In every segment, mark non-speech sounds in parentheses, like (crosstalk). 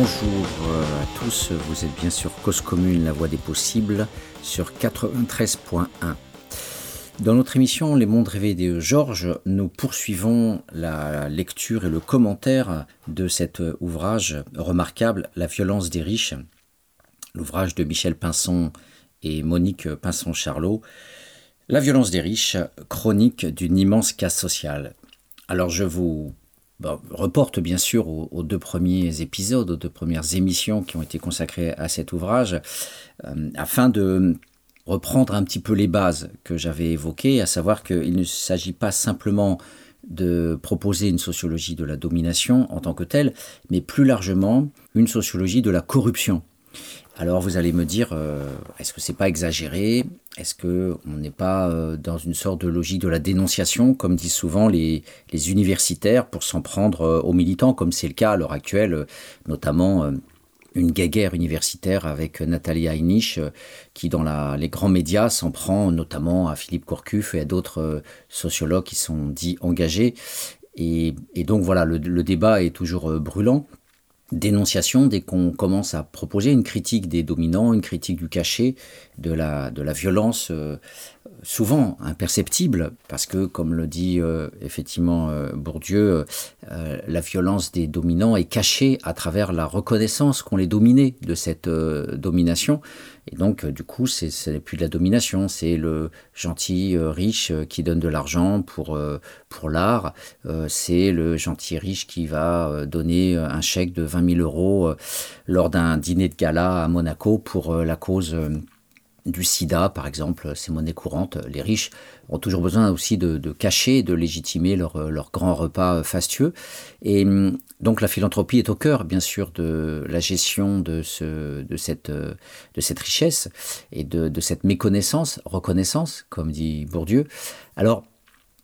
Bonjour à tous, vous êtes bien sur Cause Commune, la voie des possibles, sur 93.1. Dans notre émission Les mondes rêvés de Georges, nous poursuivons la lecture et le commentaire de cet ouvrage remarquable, La violence des riches, l'ouvrage de Michel Pinson et Monique Pinson-Charlot, La violence des riches, chronique d'une immense casse sociale. Alors je vous reporte bien sûr aux, deux premiers épisodes, aux deux premières émissions qui ont été consacrées à cet ouvrage, euh, afin de reprendre un petit peu les bases que j'avais évoquées, à savoir qu'il ne s'agit pas simplement de proposer une sociologie de la domination en tant que telle, mais plus largement une sociologie de la corruption alors vous allez me dire, euh, est-ce que c'est pas exagéré? Est-ce que on n'est pas euh, dans une sorte de logique de la dénonciation, comme disent souvent les, universitaires, pour s'en prendre euh, aux militants, comme c'est le cas à l'heure actuelle, notamment une guéguerre universitaire avec Nathalie Heinich, qui dans les grands médias s'en prend notamment à Philippe Courcuff et à d'autres sociologues qui sont dits engagés. Et, donc voilà, le débat est toujours brûlant dénonciation dès qu'on commence à proposer une critique des dominants, une critique du cachet, de la, de la violence euh, souvent imperceptible, parce que, comme le dit euh, effectivement euh, Bourdieu, la violence des dominants est cachée à travers la reconnaissance qu'on les dominait de cette domination. Et donc, du coup, ce n'est plus de la domination, c'est le gentil riche qui donne de l'argent pour, pour l'art, c'est le gentil riche qui va donner un chèque de 20 000 euros lors d'un dîner de gala à Monaco pour la cause du sida, par exemple, ces monnaies courantes. Les riches ont toujours besoin aussi de, cacher, de légitimer leur, leur, grand repas fastueux. Et hum, donc la philanthropie est au cœur, bien sûr, de la gestion de cette richesse et de, cette méconnaissance, reconnaissance, comme dit Bourdieu. Alors,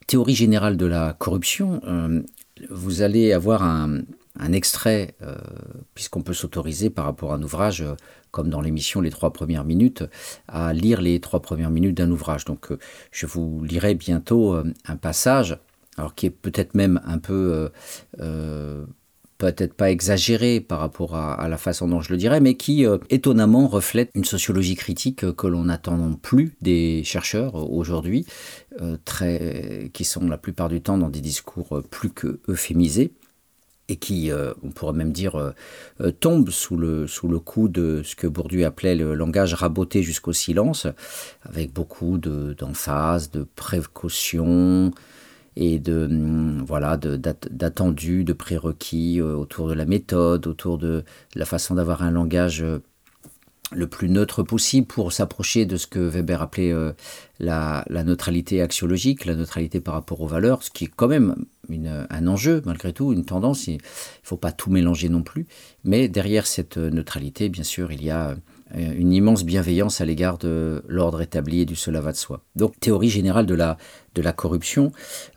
théorie générale de la corruption, hum, vous allez avoir un, un extrait, euh, puisqu'on peut s'autoriser par rapport à un ouvrage, euh, comme dans l'émission Les trois premières minutes, à lire les trois premières minutes d'un ouvrage. Donc euh, je vous lirai bientôt un passage, alors qui est peut-être même un peu, peut-être pas exagéré par rapport à, la façon dont je le dirais, mais qui étonnamment reflète une sociologie critique que l'on n'attend plus des chercheurs aujourd'hui, qui sont la plupart du temps dans des discours plus que euphémisés et qui, euh, on pourrait même dire, euh, euh, tombe sous le, sous le coup de ce que Bourdieu appelait le langage raboté jusqu'au silence, avec beaucoup d'emphase, de, précaution et de hum, voilà d'attendus, de, prérequis autour de la méthode, autour de la façon d'avoir un langage le plus neutre possible pour s'approcher de ce que Weber appelait la, la, neutralité axiologique, la neutralité par rapport aux valeurs, ce qui est quand même un enjeu malgré tout, une tendance. Il ne faut pas tout mélanger non plus. Mais derrière cette neutralité, bien sûr, il y a euh, une immense bienveillance à l'égard de l'ordre établi et du cela va de soi. Donc, théorie générale de la, de la corruption,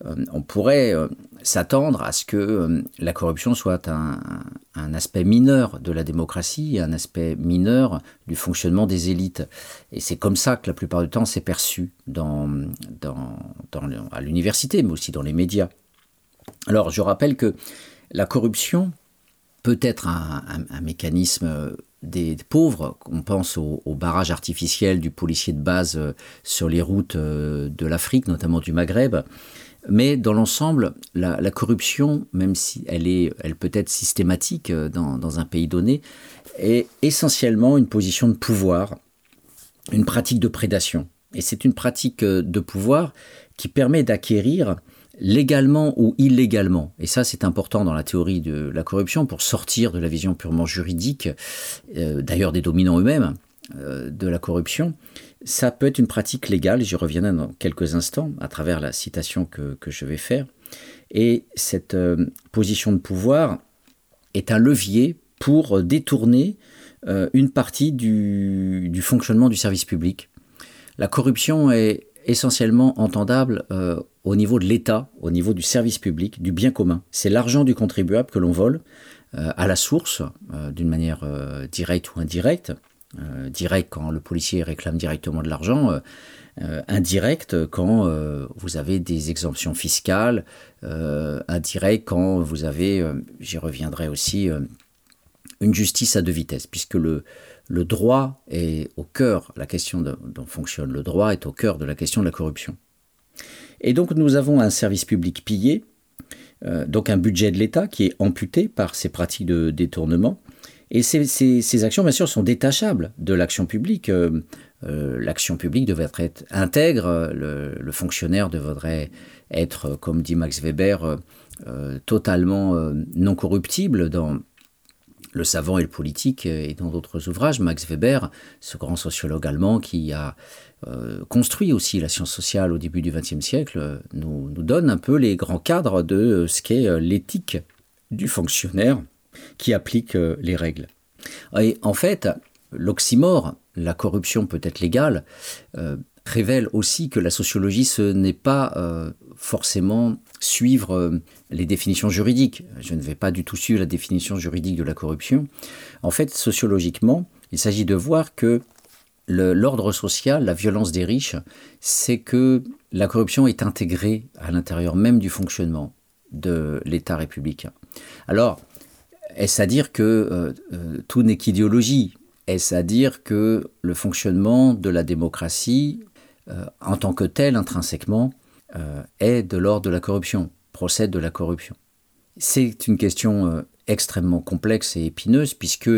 euh, on pourrait euh, s'attendre à ce que la corruption soit un, aspect mineur de la démocratie, un aspect mineur du fonctionnement des élites. Et c'est comme ça que la plupart du temps c'est perçu à l'université, mais aussi dans les médias. Alors, je rappelle que la corruption peut être un, mécanisme des pauvres. On pense au, barrage artificiel du policier de base euh, sur les routes euh, de l'Afrique, notamment du Maghreb. Mais dans l'ensemble, la, corruption, même si elle, est, elle peut être systématique euh, dans, un pays donné, est essentiellement une position de pouvoir, une pratique de prédation. Et c'est une pratique de pouvoir qui permet d'acquérir légalement ou illégalement, et ça c'est important dans la théorie de la corruption pour sortir de la vision purement juridique, euh, d'ailleurs des dominants eux-mêmes, euh, de la corruption, ça peut être une pratique légale, j'y reviendrai dans quelques instants à travers la citation que, je vais faire, et cette euh, position de pouvoir est un levier pour détourner une partie du, fonctionnement du service public. La corruption est essentiellement entendable euh, au niveau de l'État, au niveau du service public, du bien commun. C'est l'argent du contribuable que l'on vole euh, à la source, euh, d'une manière directe ou indirecte. Direct quand le policier réclame directement de l'argent, indirect quand vous avez des exemptions fiscales, indirect quand vous avez, j'y reviendrai aussi, une justice à deux vitesses, puisque le, droit est au cœur, la question dont fonctionne le droit est au cœur de la question de la corruption. Et donc nous avons un service public pillé, euh, donc un budget de l'État qui est amputé par ces pratiques de détournement. Et ces, actions, bien sûr, sont détachables de l'action publique. Euh, euh, l'action publique devrait être intègre, le, fonctionnaire devrait être, comme dit Max Weber, totalement non corruptible dans le savant et le politique et dans d'autres ouvrages. Max Weber, ce grand sociologue allemand qui a euh, construit aussi la science sociale au début du XXe siècle, nous, donne un peu les grands cadres de ce qu'est euh, l'éthique du fonctionnaire qui applique euh, les règles. Et en fait, l'oxymore, la corruption peut être légale, révèle aussi que la sociologie, ce n'est pas forcément suivre les définitions juridiques. Je ne vais pas du tout suivre la définition juridique de la corruption. En fait, sociologiquement, il s'agit de voir que l'ordre social, la violence des riches, c'est que la corruption est intégrée à l'intérieur même du fonctionnement de l'État républicain. Alors, est-ce à dire que euh, euh, tout n'est qu'idéologie? Est-ce à dire que le fonctionnement de la démocratie, euh, en tant que tel, intrinsèquement, est de l'ordre de la corruption, procède de la corruption? C'est une question extrêmement complexe et épineuse, puisque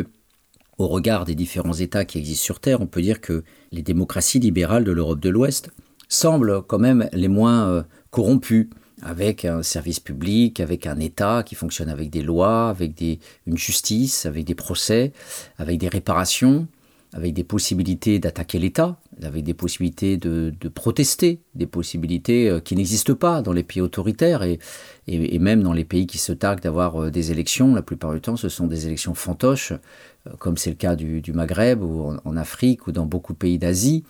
au regard des différents États qui existent sur Terre, on peut dire que les démocraties libérales de l'Europe de l'Ouest semblent quand même les moins corrompues, avec un service public, avec un État qui fonctionne avec des lois, avec une justice, avec des procès, avec des réparations, avec des possibilités d'attaquer l'État, avec des possibilités de, protester, des possibilités euh, qui n'existent pas dans les pays autoritaires et, et, même dans les pays qui se targuent d'avoir euh, des élections. La plupart du temps, ce sont des élections fantoches, euh, comme c'est le cas du, Maghreb ou en, Afrique ou dans beaucoup de pays d'Asie.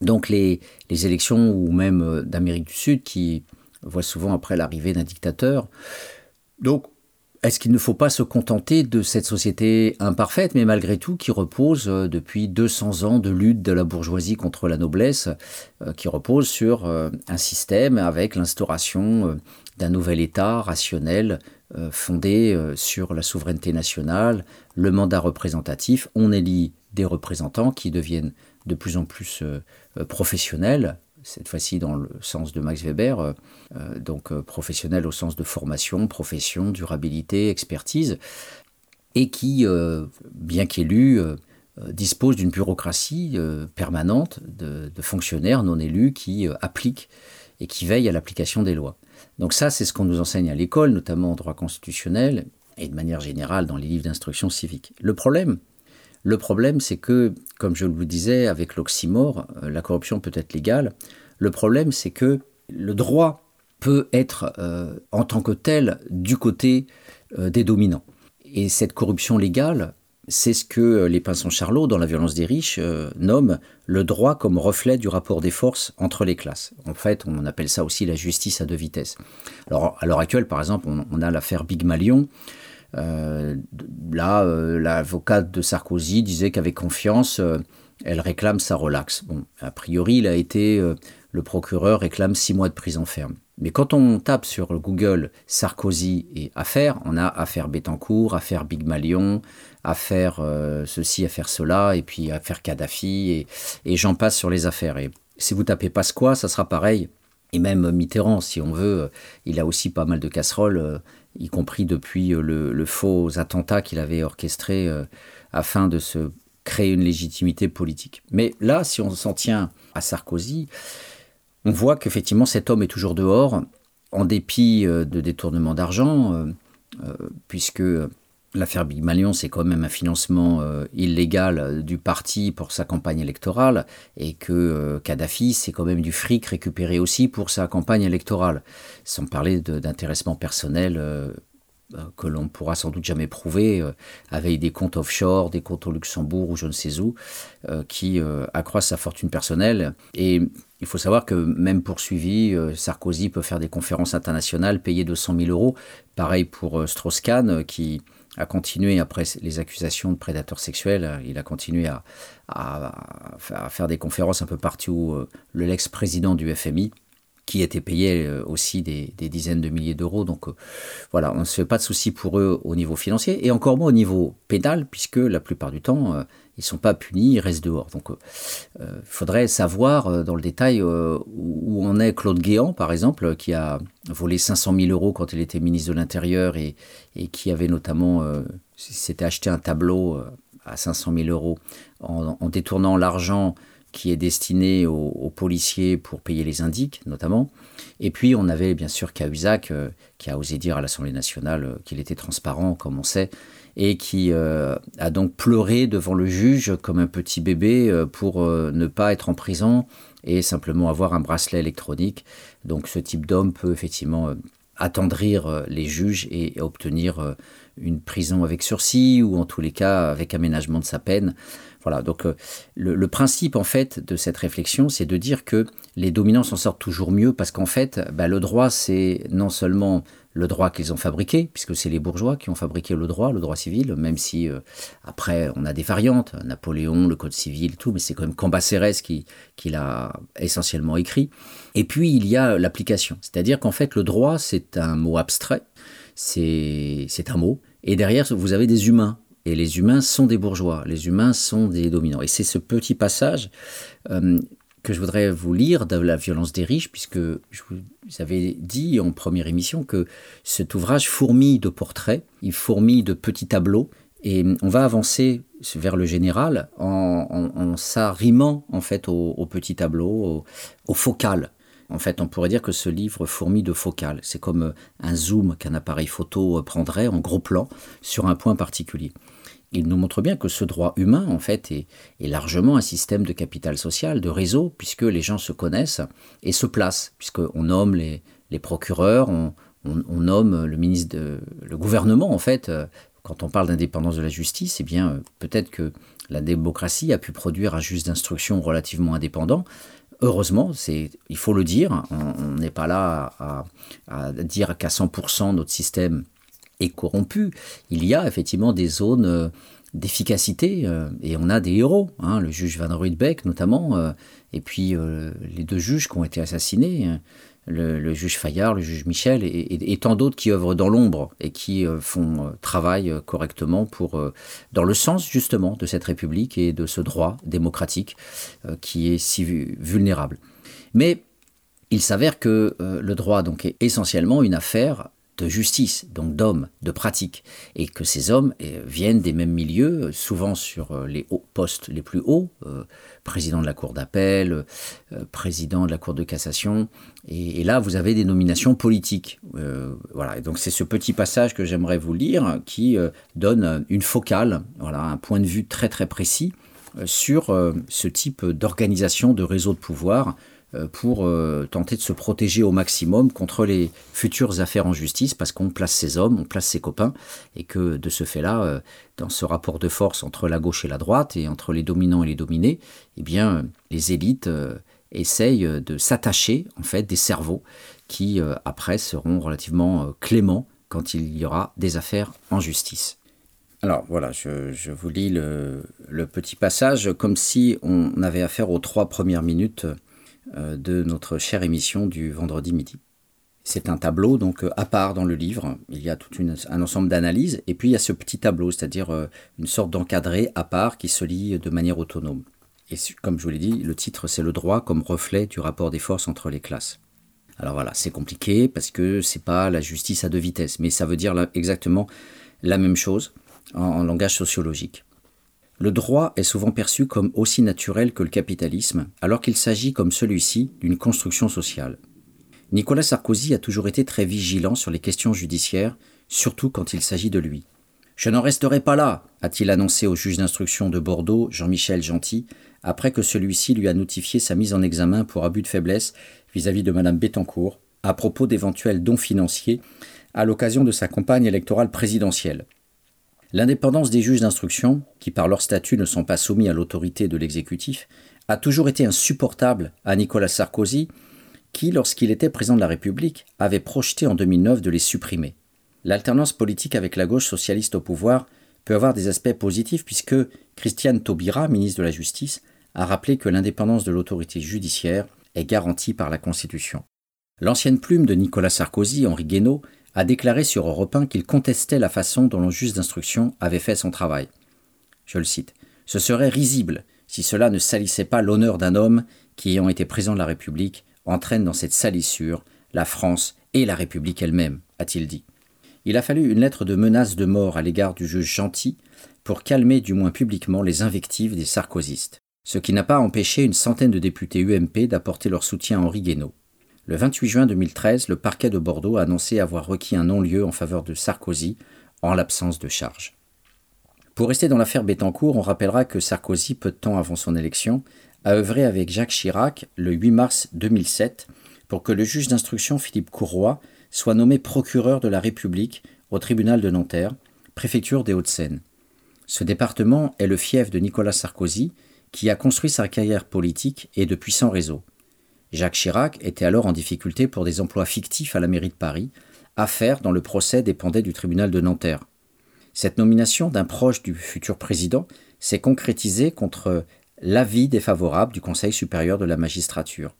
donc les, les, élections ou même d'Amérique du Sud qui voient souvent après l'arrivée d'un dictateur. Donc est-ce qu'il ne faut pas se contenter de cette société imparfaite, mais malgré tout qui repose euh, depuis 200 ans de lutte de la bourgeoisie contre la noblesse, euh, qui repose sur euh, un système avec l'instauration d'un nouvel État rationnel fondé sur la souveraineté nationale, le mandat représentatif, on élit des représentants qui deviennent de plus en plus professionnels, cette fois-ci dans le sens de Max Weber, euh, euh, donc euh, professionnel au sens de formation, profession, durabilité, expertise, et qui, bien qu'élu, dispose d'une bureaucratie permanente de, fonctionnaires non élus qui appliquent et qui veillent à l'application des lois. Donc ça, c'est ce qu'on nous enseigne à l'école, notamment en droit constitutionnel et de manière générale dans les livres d'instruction civique. Le problème, le problème, c'est que, comme je vous disais, avec l'oxymore, euh, la corruption peut être légale. Le problème, c'est que le droit peut être, euh, en tant que tel, du côté euh, des dominants. Et cette corruption légale, c'est ce que les Pinsons Charlot, dans La violence des riches, nomment le droit comme reflet du rapport des forces entre les classes. En fait, on appelle ça aussi la justice à deux vitesses. Alors, à l'heure actuelle, par exemple, on, a l'affaire Big Malion, là, euh, l'avocate de Sarkozy disait qu'avec confiance, euh, elle réclame sa relaxe. Bon, a priori, il a été, le procureur réclame six mois de prison ferme. Mais quand on tape sur Google Sarkozy et affaires, on a affaire Bettencourt, affaire Big Malion, affaire ceci, affaire cela, et puis affaire Kadhafi, et, et j'en passe sur les affaires. Et si vous tapez Pasqua, ça sera pareil. Et même Mitterrand, si on veut, il a aussi pas mal de casseroles y compris depuis euh, le, faux attentat qu'il avait orchestré euh, afin de se créer une légitimité politique. Mais là, si on s'en tient à Sarkozy, on voit qu'effectivement cet homme est toujours dehors, en dépit euh, de détournement d'argent, puisque L'affaire Big Malion, c'est quand même un financement euh, illégal euh, du parti pour sa campagne électorale, et que euh, Kadhafi, c'est quand même du fric récupéré aussi pour sa campagne électorale, sans parler d'intéressement personnel que l'on pourra sans doute jamais prouver, avec des comptes offshore, des comptes au Luxembourg ou je ne sais où, qui accroissent sa fortune personnelle. Et il faut savoir que même poursuivi, Sarkozy peut faire des conférences internationales payées 200 000 euros. Pareil pour Strauss-Kahn, qui a continué, après les accusations de prédateurs sexuels, il a continué à, faire des conférences un peu partout, euh, le l'ex-président du FMI, qui étaient payés euh, aussi des, dizaines de milliers d'euros. Donc euh, voilà, on ne se fait pas de soucis pour eux au niveau financier, et encore moins au niveau pénal, puisque la plupart du temps, ils sont pas punis, ils restent dehors. Donc il faudrait savoir dans le détail où en est Claude Guéant, par exemple, qui a volé 500 000 euros quand il était ministre de l'Intérieur, et, qui avait notamment, s'était acheté un tableau à 500 000 euros en, détournant l'argent qui est destiné aux, policiers pour payer les indiques, notamment. Et puis, on avait bien sûr Cahuzac, euh, qui a osé dire à l'Assemblée nationale euh, qu'il était transparent, comme on sait, et qui euh, a donc pleuré devant le juge comme un petit bébé pour ne pas être en prison et simplement avoir un bracelet électronique. Donc, ce type d'homme peut effectivement attendrir les juges et obtenir une prison avec sursis ou en tous les cas avec aménagement de sa peine. Voilà, donc euh, le, principe en fait de cette réflexion, c'est de dire que les dominants s'en sortent toujours mieux parce qu'en fait, bah, le droit, c'est non seulement le droit qu'ils ont fabriqué, puisque c'est les bourgeois qui ont fabriqué le droit, le droit civil, même si euh, après on a des variantes, Napoléon, le Code civil, tout, mais c'est quand même Cambacérès qui, qui l'a essentiellement écrit. Et puis il y a l'application, c'est-à-dire qu'en fait le droit c'est un mot abstrait, c'est un mot, et derrière vous avez des humains, et les humains sont des bourgeois, les humains sont des dominants. Et c'est ce petit passage euh, que je voudrais vous lire de la violence des riches, puisque je vous avais dit en première émission que cet ouvrage fourmille de portraits, il fourmille de petits tableaux, et on va avancer vers le général en, s'arrimant en fait aux au petits tableaux, au, au focal. En fait, on pourrait dire que ce livre fourmille de focales. C'est comme un zoom qu'un appareil photo prendrait en gros plan sur un point particulier. Il nous montre bien que ce droit humain, en fait, est, largement un système de capital social, de réseau, puisque les gens se connaissent et se placent, puisqu'on nomme les, procureurs, on, nomme le ministre, le gouvernement, en fait. Quand on parle d'indépendance de la justice, eh bien, peut-être que la démocratie a pu produire un juge d'instruction relativement indépendant, heureusement, il faut le dire, on n'est pas là à, dire qu'à 100% notre système est corrompu. Il y a effectivement des zones euh, d'efficacité euh, et on a des héros, hein, le juge Van Ruydbeck notamment, euh, et puis les deux juges qui ont été assassinés. Hein le, juge Fayard, le juge Michel et, tant d'autres qui œuvrent dans l'ombre et qui font travail correctement pour, dans le sens justement de cette République et de ce droit démocratique qui est si vulnérable. Mais il s'avère que le droit donc est essentiellement une affaire de justice, donc d'hommes, de pratique, et que ces hommes eh, viennent des mêmes milieux, souvent sur euh, les hauts postes les plus hauts, euh, président de la Cour d'appel, euh, président de la Cour de cassation, et, là vous avez des nominations politiques. voilà, donc c'est ce petit passage que j'aimerais vous lire qui donne une focale, voilà, un point de vue très très précis sur ce type d'organisation de réseau de pouvoir pour euh, tenter de se protéger au maximum contre les futures affaires en justice, parce qu'on place ses hommes, on place ses copains, et que de ce fait-là, euh, dans ce rapport de force entre la gauche et la droite, et entre les dominants et les dominés, eh bien, les élites essayent de s'attacher, en fait, des cerveaux qui, après, seront relativement cléments quand il y aura des affaires en justice. Alors voilà, je, vous lis le, petit passage comme si on avait affaire aux trois premières minutes euh, de notre chère émission du vendredi midi. C'est un tableau donc euh, à part dans le livre. Il y a tout un ensemble d'analyses et puis il y a ce petit tableau, c'est-à-dire euh, une sorte d'encadré à part qui se lit de manière autonome. Et comme je vous l'ai dit, le titre c'est le droit comme reflet du rapport des forces entre les classes. Alors voilà, c'est compliqué parce que c'est pas la justice à deux vitesses, mais ça veut dire exactement la même chose en langage sociologique. Le droit est souvent perçu comme aussi naturel que le capitalisme, alors qu'il s'agit, comme celui-ci, d'une construction sociale. Nicolas Sarkozy a toujours été très vigilant sur les questions judiciaires, surtout quand il s'agit de lui. Je n'en resterai pas là, a-t-il annoncé au juge d'instruction de Bordeaux, Jean-Michel Gentil, après que celui-ci lui a notifié sa mise en examen pour abus de faiblesse vis-à-vis de Madame Bettencourt, à propos d'éventuels dons financiers à l'occasion de sa campagne électorale présidentielle. L'indépendance des juges d'instruction, qui par leur statut ne sont pas soumis à l'autorité de l'exécutif, a toujours été insupportable à Nicolas Sarkozy, qui, lorsqu'il était président de la République, avait projeté en 2009 de les supprimer. L'alternance politique avec la gauche socialiste au pouvoir peut avoir des aspects positifs puisque Christiane Taubira, ministre de la Justice, a rappelé que l'indépendance de l'autorité judiciaire est garantie par la Constitution. L'ancienne plume de Nicolas Sarkozy, Henri Guénaud, a déclaré sur Europe 1 qu'il contestait la façon dont le juge d'instruction avait fait son travail. Je le cite. Ce serait risible si cela ne salissait pas l'honneur d'un homme qui, ayant été président de la République, entraîne dans cette salissure la France et la République elle-même, a-t-il dit. Il a fallu une lettre de menace de mort à l'égard du juge gentil pour calmer du moins publiquement les invectives des sarkozystes, ce qui n'a pas empêché une centaine de députés UMP d'apporter leur soutien à Henri Guénaud. Le 28 juin 2013, le parquet de Bordeaux a annoncé avoir requis un non-lieu en faveur de Sarkozy en l'absence de charge. Pour rester dans l'affaire Bettencourt, on rappellera que Sarkozy, peu de temps avant son élection, a œuvré avec Jacques Chirac le 8 mars 2007 pour que le juge d'instruction Philippe Courroy soit nommé procureur de la République au tribunal de Nanterre, préfecture des Hauts-de-Seine. Ce département est le fief de Nicolas Sarkozy, qui a construit sa carrière politique et de puissants réseaux. Jacques Chirac était alors en difficulté pour des emplois fictifs à la mairie de Paris, affaire dont le procès dépendait du tribunal de Nanterre. Cette nomination d'un proche du futur président s'est concrétisée contre l'avis défavorable du Conseil supérieur de la magistrature.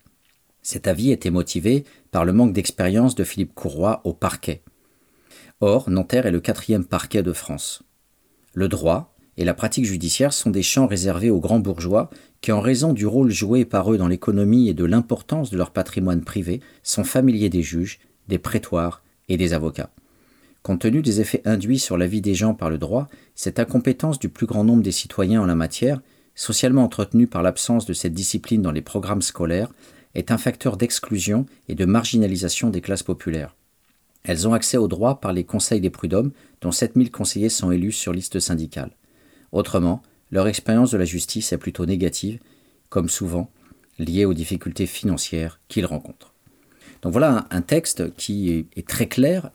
Cet avis était motivé par le manque d'expérience de Philippe Courroy au parquet. Or, Nanterre est le quatrième parquet de France. Le droit et la pratique judiciaire sont des champs réservés aux grands bourgeois qui, en raison du rôle joué par eux dans l'économie et de l'importance de leur patrimoine privé, sont familiers des juges, des prétoires et des avocats. Compte tenu des effets induits sur la vie des gens par le droit, cette incompétence du plus grand nombre des citoyens en la matière, socialement entretenue par l'absence de cette discipline dans les programmes scolaires, est un facteur d'exclusion et de marginalisation des classes populaires. Elles ont accès au droit par les conseils des prud'hommes, dont 7000 conseillers sont élus sur liste syndicale. Autrement, leur expérience de la justice est plutôt négative, comme souvent liée aux difficultés financières qu'ils rencontrent. Donc voilà un, texte qui est très clair,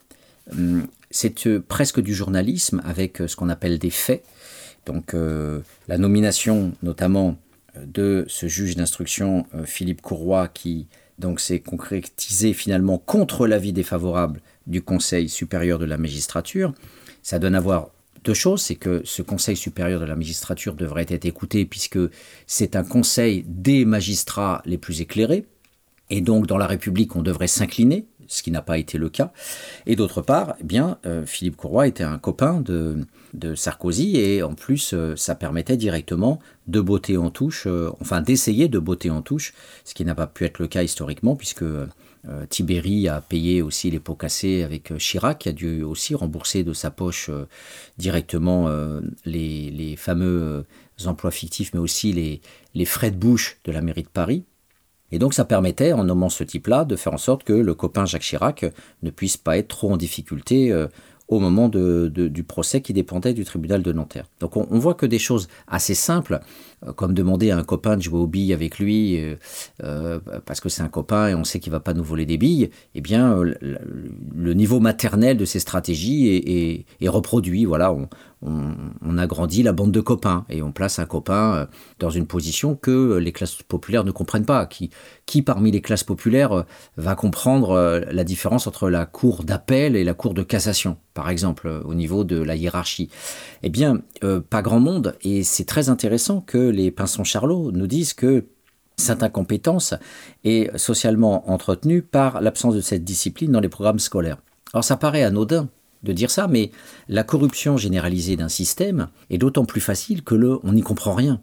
hum, c'est euh, presque du journalisme avec euh, ce qu'on appelle des faits. Donc euh, la nomination notamment de ce juge d'instruction Philippe Courroy qui donc s'est concrétisé finalement contre l'avis défavorable du Conseil supérieur de la magistrature. Ça donne à voir deux choses, c'est que ce Conseil supérieur de la magistrature devrait être écouté puisque c'est un conseil des magistrats les plus éclairés, et donc dans la République on devrait s'incliner ce qui n'a pas été le cas. Et d'autre part, eh bien, euh, Philippe Courroy était un copain de, Sarkozy et en plus, euh, ça permettait directement de botter en touche, euh, enfin d'essayer de botter en touche, ce qui n'a pas pu être le cas historiquement puisque Tibéri a payé aussi les pots cassés avec Chirac, qui a dû aussi rembourser de sa poche directement les, fameux emplois fictifs, mais aussi les, frais de bouche de la mairie de Paris. Et donc ça permettait, en nommant ce type-là, de faire en sorte que le copain Jacques Chirac ne puisse pas être trop en difficulté euh, au moment du procès qui dépendait du tribunal de Nanterre. Donc on, voit que des choses assez simples, euh, comme demander à un copain de jouer aux billes avec lui euh, parce que c'est un copain et on sait qu'il va pas nous voler des billes, eh bien le, niveau maternel de ces stratégies est, reproduit. Voilà, on, agrandit la bande de copains et on place un copain euh, dans une position que les classes populaires ne comprennent pas. Qui, parmi les classes populaires euh, va comprendre euh, la différence entre la cour d'appel et la cour de cassation, par exemple, au niveau de la hiérarchie Eh bien, pas grand monde. Et c'est très intéressant que les Pinson Charlot nous disent que cette incompétence est socialement entretenue par l'absence de cette discipline dans les programmes scolaires. Alors ça paraît anodin, de dire ça, mais la corruption généralisée d'un système est d'autant plus facile que le on n'y comprend rien.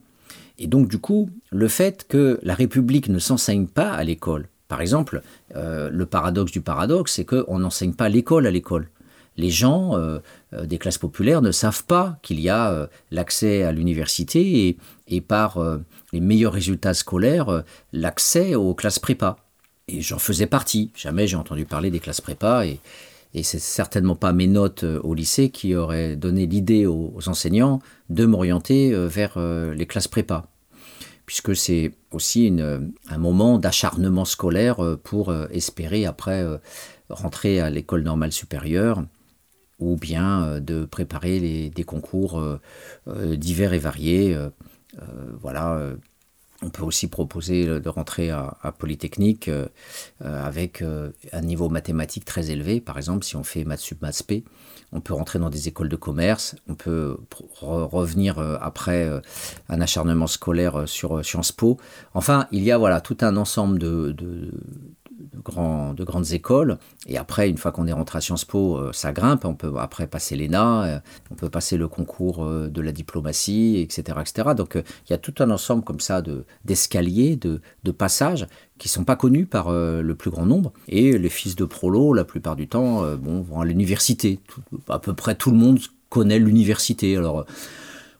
Et donc du coup, le fait que la République ne s'enseigne pas à l'école, par exemple, euh, le paradoxe du paradoxe, c'est qu'on n'enseigne pas l'école à l'école. Les gens euh, euh, des classes populaires ne savent pas qu'il y a l'accès à l'université et, et, par les meilleurs résultats scolaires, l'accès aux classes prépa. Et j'en faisais partie. Jamais j'ai entendu parler des classes prépa et, et c'est certainement pas mes notes euh, au lycée qui auraient donné l'idée aux, enseignants de m'orienter euh, vers euh, les classes prépa, puisque c'est aussi un moment d'acharnement scolaire pour espérer après rentrer à l'école normale supérieure ou bien de préparer des concours divers et variés. Voilà on peut aussi proposer de rentrer à, Polytechnique euh, euh, avec euh, un niveau mathématique très élevé. Par exemple, si on fait maths sub maths p, on peut rentrer dans des écoles de commerce. On peut revenir après un acharnement scolaire sur Sciences Po. Enfin, il y a voilà tout un ensemble de, de grandes écoles. Et après, une fois qu'on est rentré à Sciences Po, ça grimpe. On peut après passer l'ENA, on peut passer le concours de la diplomatie, etc. etc. Donc il y a tout un ensemble comme ça d'escaliers, de, de, passages qui sont pas connus par le plus grand nombre. Et les fils de prolo, la plupart du temps, vont à l'université. À peu près tout le monde connaît l'université. Alors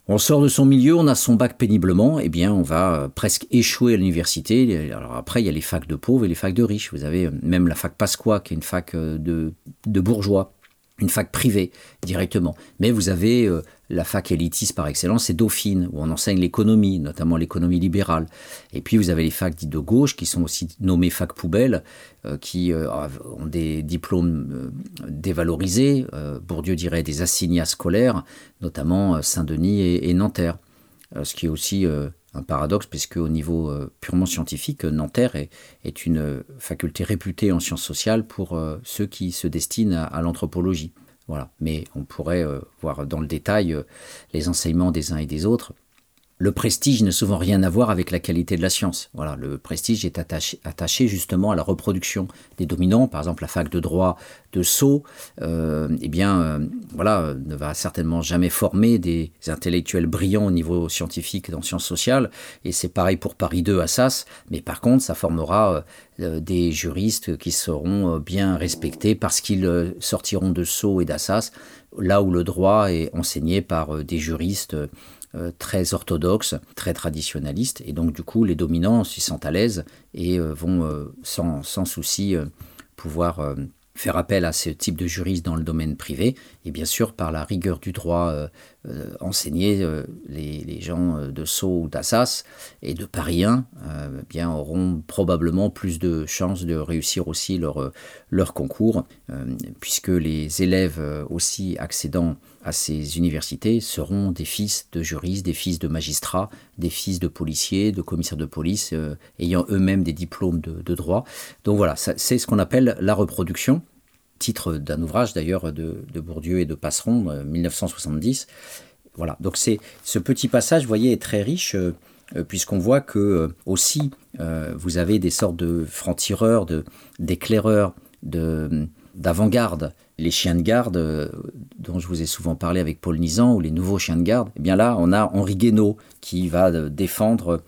on sort de son milieu, on a son bac péniblement, eh bien on va euh, presque échouer à l'université. Alors après, il y a les facs de pauvres et les facs de riches. Vous avez euh, même la fac Pasqua, qui est une fac euh, de, de bourgeois une fac privée directement. Mais vous avez euh, la fac élitiste par excellence, c'est Dauphine, où on enseigne l'économie, notamment l'économie libérale. Et puis vous avez les facs dites de gauche, qui sont aussi nommées fac poubelles, euh, qui euh, ont des diplômes dévalorisés, Bourdieu dirait des assignats scolaires, notamment Saint-Denis et, et, Nanterre. ce qui est aussi un paradoxe, puisque au niveau euh, purement scientifique, Nanterre est, une faculté réputée en sciences sociales pour euh, ceux qui se destinent à, l'anthropologie. Voilà. Mais on pourrait euh, voir dans le détail les enseignements des uns et des autres le prestige n'a souvent rien à voir avec la qualité de la science. Voilà, le prestige est attaché, justement à la reproduction des dominants. Par exemple, la fac de droit de Sceaux, euh, eh bien, euh, voilà, ne va certainement jamais former des intellectuels brillants au niveau scientifique dans sciences sociales. Et c'est pareil pour Paris 2 Assas. Mais par contre, ça formera euh, des juristes qui seront bien respectés parce qu'ils sortiront de Sceaux et d'Assas, là où le droit est enseigné par des juristes très orthodoxes, très traditionnalistes, et donc du coup les dominants s'y sentent à l'aise et euh, vont euh, sans, souci pouvoir faire appel à ce type de juristes dans le domaine privé, et bien sûr par la rigueur du droit euh, euh, les, gens euh, de Sceaux ou d'Assas et de Paris 1 bien, auront probablement plus de chances de réussir aussi leur, leur concours, puisque les élèves aussi accédant à ces universités seront des fils de juristes, des fils de magistrats, des fils de policiers, de commissaires de police, ayant eux-mêmes des diplômes de, droit. Donc voilà, c'est ce qu'on appelle la reproduction titre d'un ouvrage d'ailleurs de, Bourdieu et de Passeron, 1970. Voilà, donc c'est ce petit passage, vous voyez, est très riche. Euh, euh, puisqu'on voit que euh, aussi vous avez des sortes de francs-tireurs, d'éclaireurs, d'avant-garde, les chiens de garde dont je vous ai souvent parlé avec Paul Nizan ou les nouveaux chiens de garde. Eh bien là, on a Henri Guénaud qui va défendre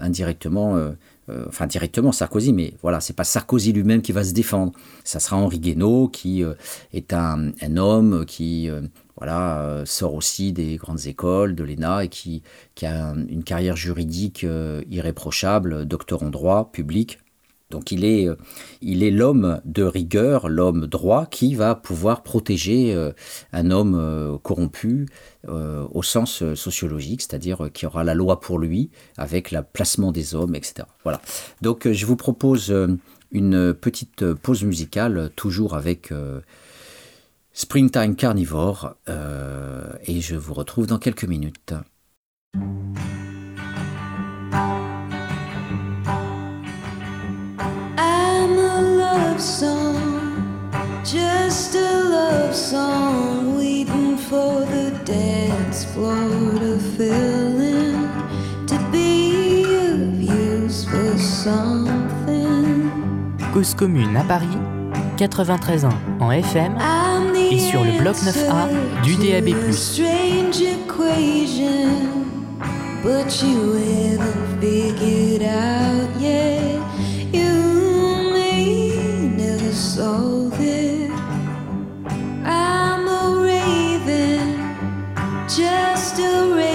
indirectement euh, enfin directement Sarkozy, mais voilà, c'est pas Sarkozy lui-même qui va se défendre. Ça sera Henri Guénaud qui euh, est un, homme qui euh, voilà sort aussi des grandes écoles, de l'ENA et qui a une carrière juridique irréprochable, docteur en droit public. Donc il est, euh, il est l'homme de rigueur, l'homme droit, qui va pouvoir protéger euh, un homme euh, corrompu au sens sociologique, c'est-à-dire qui aura la loi pour lui, avec le placement des hommes, etc. Voilà. Donc je vous propose une petite pause musicale, toujours avec Springtime Carnivore, et je vous retrouve dans quelques minutes. Song, just a love song, waiting for the dance floor to fill in, to be of use for something. Cause commune à Paris, 93 ans en FM et sur le bloc 9A du DAB+. But you haven't figured out yet just a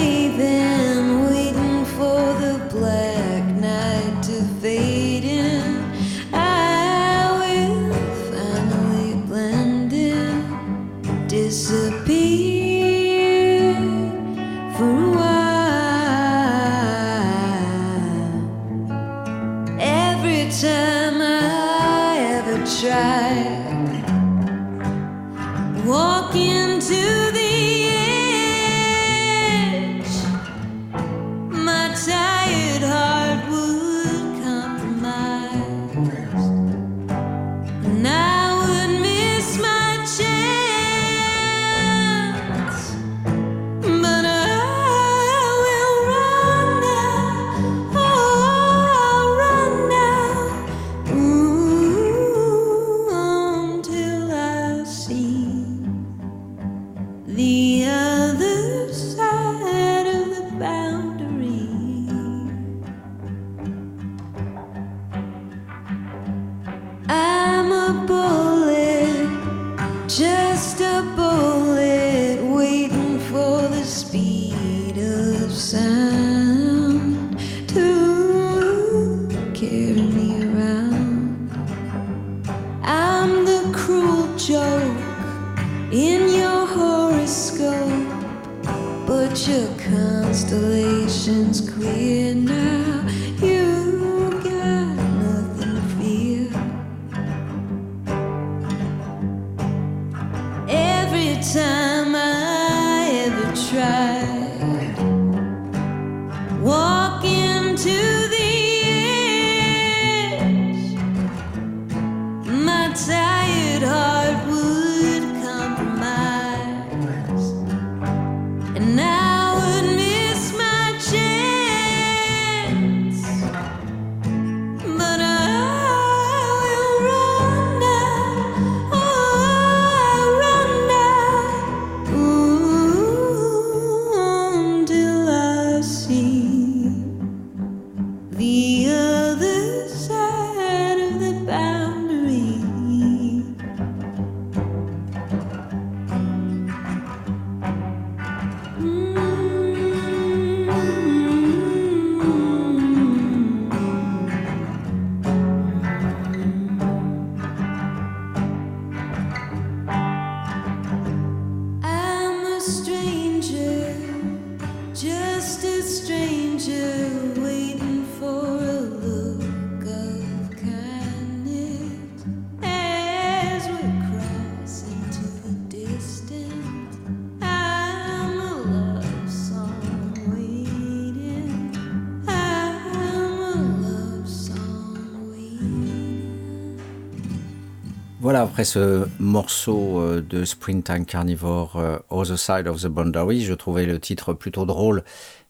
après ce morceau euh, de Springtime Carnivore, euh, Other Side of the Boundary, je trouvais le titre plutôt drôle,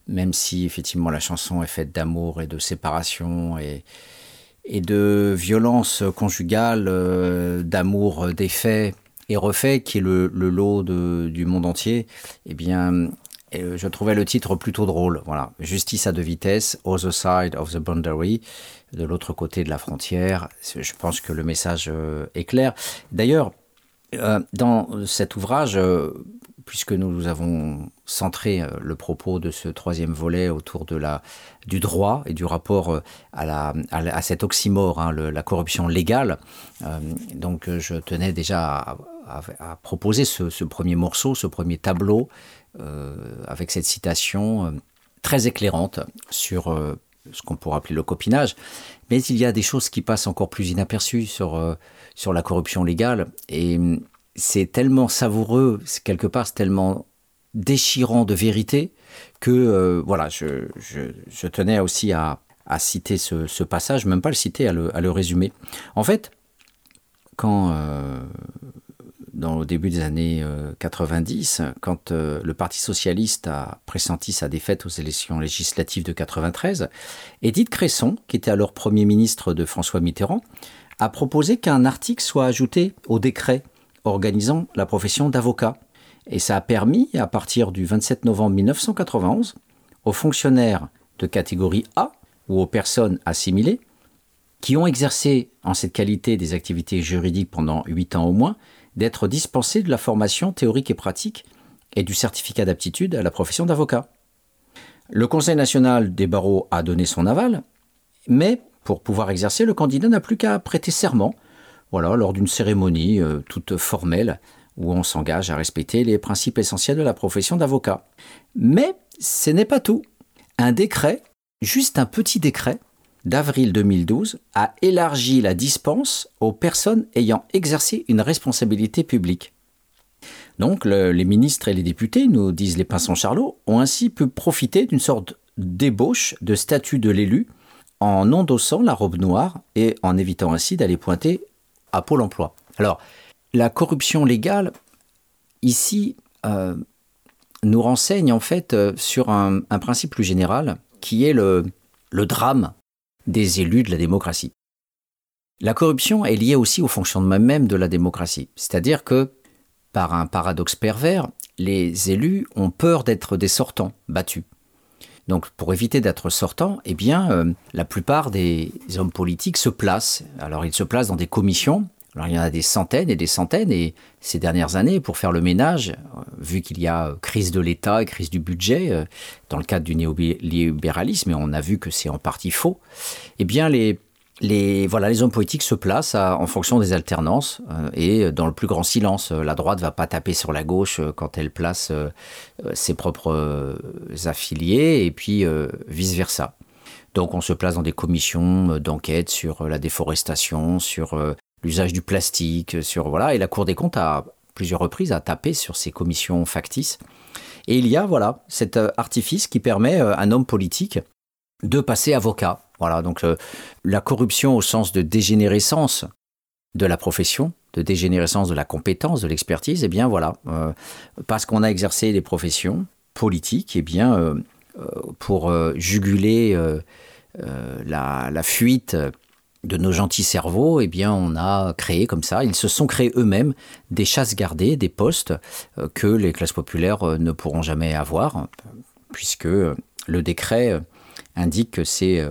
même si effectivement la chanson est faite d'amour et de séparation et, de violence conjugale, euh, d'amour défait et refait, qui est le, lot du monde entier. Eh bien, je trouvais le titre plutôt drôle. Voilà, Justice à deux vitesses, Other Side of the Boundary, de l'autre côté de la frontière. Je pense que le message euh, est clair. D'ailleurs, euh, dans cet ouvrage, euh, puisque nous avons centré le propos de ce troisième volet autour de la, du droit et du rapport à, la, à, cet oxymore, hein, la corruption légale, donc je tenais déjà à, proposer ce, premier morceau, ce premier tableau, avec cette citation très éclairante sur ce qu'on pourrait appeler le copinage. Mais il y a des choses qui passent encore plus inaperçues sur, euh, sur la corruption légale. Et hum, c'est tellement savoureux, quelque part, c'est tellement déchirant de vérité que euh, voilà, je, je- tenais aussi à, à citer ce, ce passage, même pas le citer, à le, à le résumer. En fait, quand euh, dans le début des années euh, 90, quand euh, le Parti socialiste a pressenti sa défaite aux élections législatives de 93, Édith Cresson, qui était alors Premier ministre de François Mitterrand, a proposé qu'un article soit ajouté au décret organisant la profession d'avocat. Et ça a permis, à partir du 27 novembre 1991, aux fonctionnaires de catégorie A ou aux personnes assimilées qui ont exercé en cette qualité des activités juridiques pendant 8 ans au moins, d'être dispensés de la formation théorique et pratique et du certificat d'aptitude à la profession d'avocat. Le Conseil national des barreaux a donné son aval, mais pour pouvoir exercer, le candidat n'a plus qu'à prêter serment, voilà, lors d'une cérémonie euh, toute formelle où on s'engage à respecter les principes essentiels de la profession d'avocat. Mais ce n'est pas tout. Un décret, juste un petit décret, d'avril 2012 a élargi la dispense aux personnes ayant exercé une responsabilité publique. Donc le- les ministres et les députés, nous disent les pinsons Charlot, ont ainsi pu profiter d'une sorte d'ébauche de statut de l'élu en endossant la robe noire et en évitant ainsi d'aller pointer à Pôle emploi. Alors, la corruption légale, ici, euh, nous renseigne en fait euh, sur un, principe plus général qui est le drame des élus de la démocratie. La corruption est liée aussi au fonctionnement même de la démocratie. C'est-à-dire que, par un paradoxe pervers, les élus ont peur d'être des sortants battus. Donc, pour éviter d'être sortants, eh bien, euh, la plupart des hommes politiques se placent. Alors, ils se placent dans des commissions Alors il y en a des centaines et des centaines, et ces dernières années, pour faire le ménage, euh, vu qu'il y a crise de l'État et crise du budget, euh, dans le cadre du néolibéralisme, et on a vu que c'est en partie faux, eh bien les, les, voilà, les hommes politiques se placent en fonction des alternances euh, et dans le plus grand silence. Euh, La droite va pas taper sur la gauche euh, quand elle place euh, euh, ses propres euh, affiliés, et puis euh, vice-versa. Donc on se place dans des commissions euh, d'enquête sur euh, la déforestation, sur euh, l'usage du plastique, sur voilà. Et la Cour des comptes a plusieurs reprises a tapé sur ces commissions factices. Et il y a voilà cet euh, artifice qui permet euh, à un homme politique de passer avocat. Voilà donc euh, la corruption au sens de dégénérescence de la profession, de dégénérescence de la compétence, de l'expertise. Eh bien voilà, euh, parce qu'on a exercé des professions politiques, eh bien euh, euh, pour euh, juguler euh, euh, la, la fuite de nos gentils cerveaux, eh bien, on a créé comme ça, ils se sont créés eux-mêmes des chasses gardées, des postes euh, que les classes populaires euh, ne pourront jamais avoir, puisque euh, le décret indique que c'est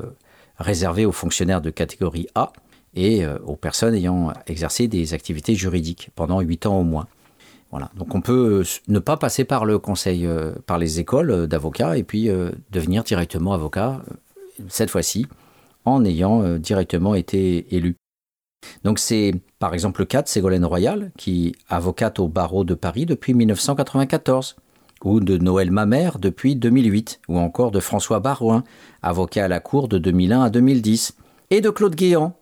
réservé aux fonctionnaires de catégorie A et aux personnes ayant exercé des activités juridiques pendant 8 ans au moins. Voilà. Donc on peut ne pas passer par le conseil, par les écoles d'avocats et puis devenir directement avocat, cette fois-ci, en ayant euh, directement été élu. Donc c'est par exemple le cas de Ségolène Royal, qui est avocate au barreau de Paris depuis 1994, ou de Noël Mamère depuis 2008, ou encore de François Barouin, avocat à la Cour de 2001 à 2010, et de Claude Guéant,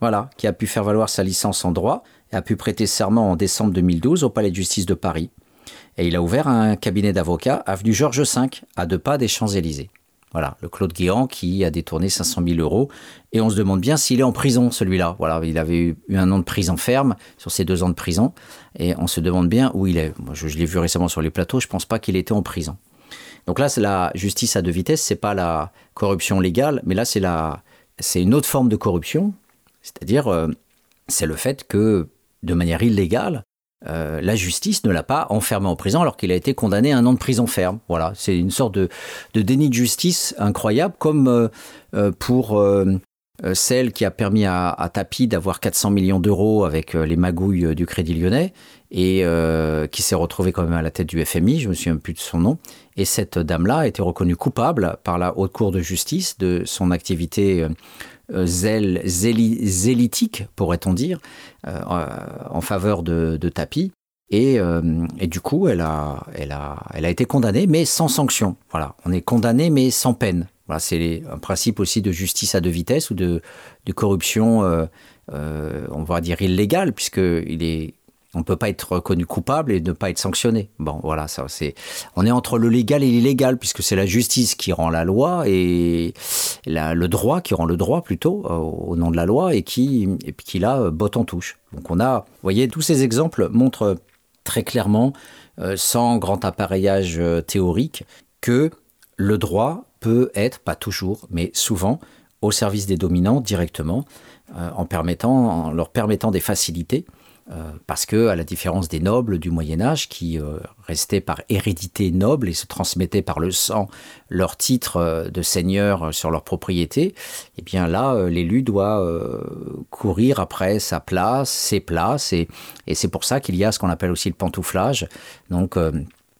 voilà, qui a pu faire valoir sa licence en droit et a pu prêter serment en décembre 2012 au Palais de justice de Paris. Et il a ouvert un cabinet d'avocats avenue Georges V, à deux pas des Champs-Élysées. Voilà, le Claude Guéant qui a détourné 500 000 euros. Et on se demande bien s'il est en prison, celui-là. Voilà, il avait eu un an de prison ferme sur ses deux ans de prison. Et on se demande bien où il est. Moi, je, l'ai vu récemment sur les plateaux, je pense pas qu'il était en prison. Donc là, c'est la justice à deux vitesses, c'est pas la corruption légale, mais là, c'est la, c'est une autre forme de corruption. C'est-à-dire, euh, c'est le fait que, de manière illégale, euh, la justice ne l'a pas enfermé en prison alors qu'il a été condamné à un an de prison ferme. Voilà, c'est une sorte de, déni de justice incroyable, comme euh, euh, pour celle qui a permis à, à Tapi d'avoir 400 millions d'euros avec les magouilles du Crédit Lyonnais et qui s'est retrouvée quand même à la tête du FMI, je me souviens plus de son nom. Et cette dame-là a été reconnue coupable par la Haute Cour de justice de son activité zèle, zéli- zélitique, pourrait-on dire, euh, en faveur de, de Tapi. Et, euh, du coup, elle a, été condamnée, mais sans sanction. Voilà, on est condamné, mais sans peine. Voilà, c'est un principe aussi de justice à deux vitesses ou de, de corruption, euh, euh, on va dire illégale, puisque il est, on ne peut pas être reconnu coupable et ne pas être sanctionné. Bon, voilà, ça, c'est, on est entre le légal et l'illégal, puisque c'est la justice qui rend la loi et le droit qui rend le droit plutôt euh, au nom de la loi et qui, et qui là euh, botte en touche. Donc on a, vous voyez, tous ces exemples montrent très clairement, euh, sans grand appareillage théorique, que le droit peut être, pas toujours, mais souvent, au service des dominants directement, en, permettant, en leur permettant des facilités. Euh, parce que, à la différence des nobles du Moyen Âge, qui euh, restaient par hérédité noble et se transmettaient par le sang leur titre euh, de seigneur sur leur propriété, eh bien là, l'élu doit courir après sa place, ses places, et, et c'est pour ça qu'il y a ce qu'on appelle aussi le pantouflage. Donc,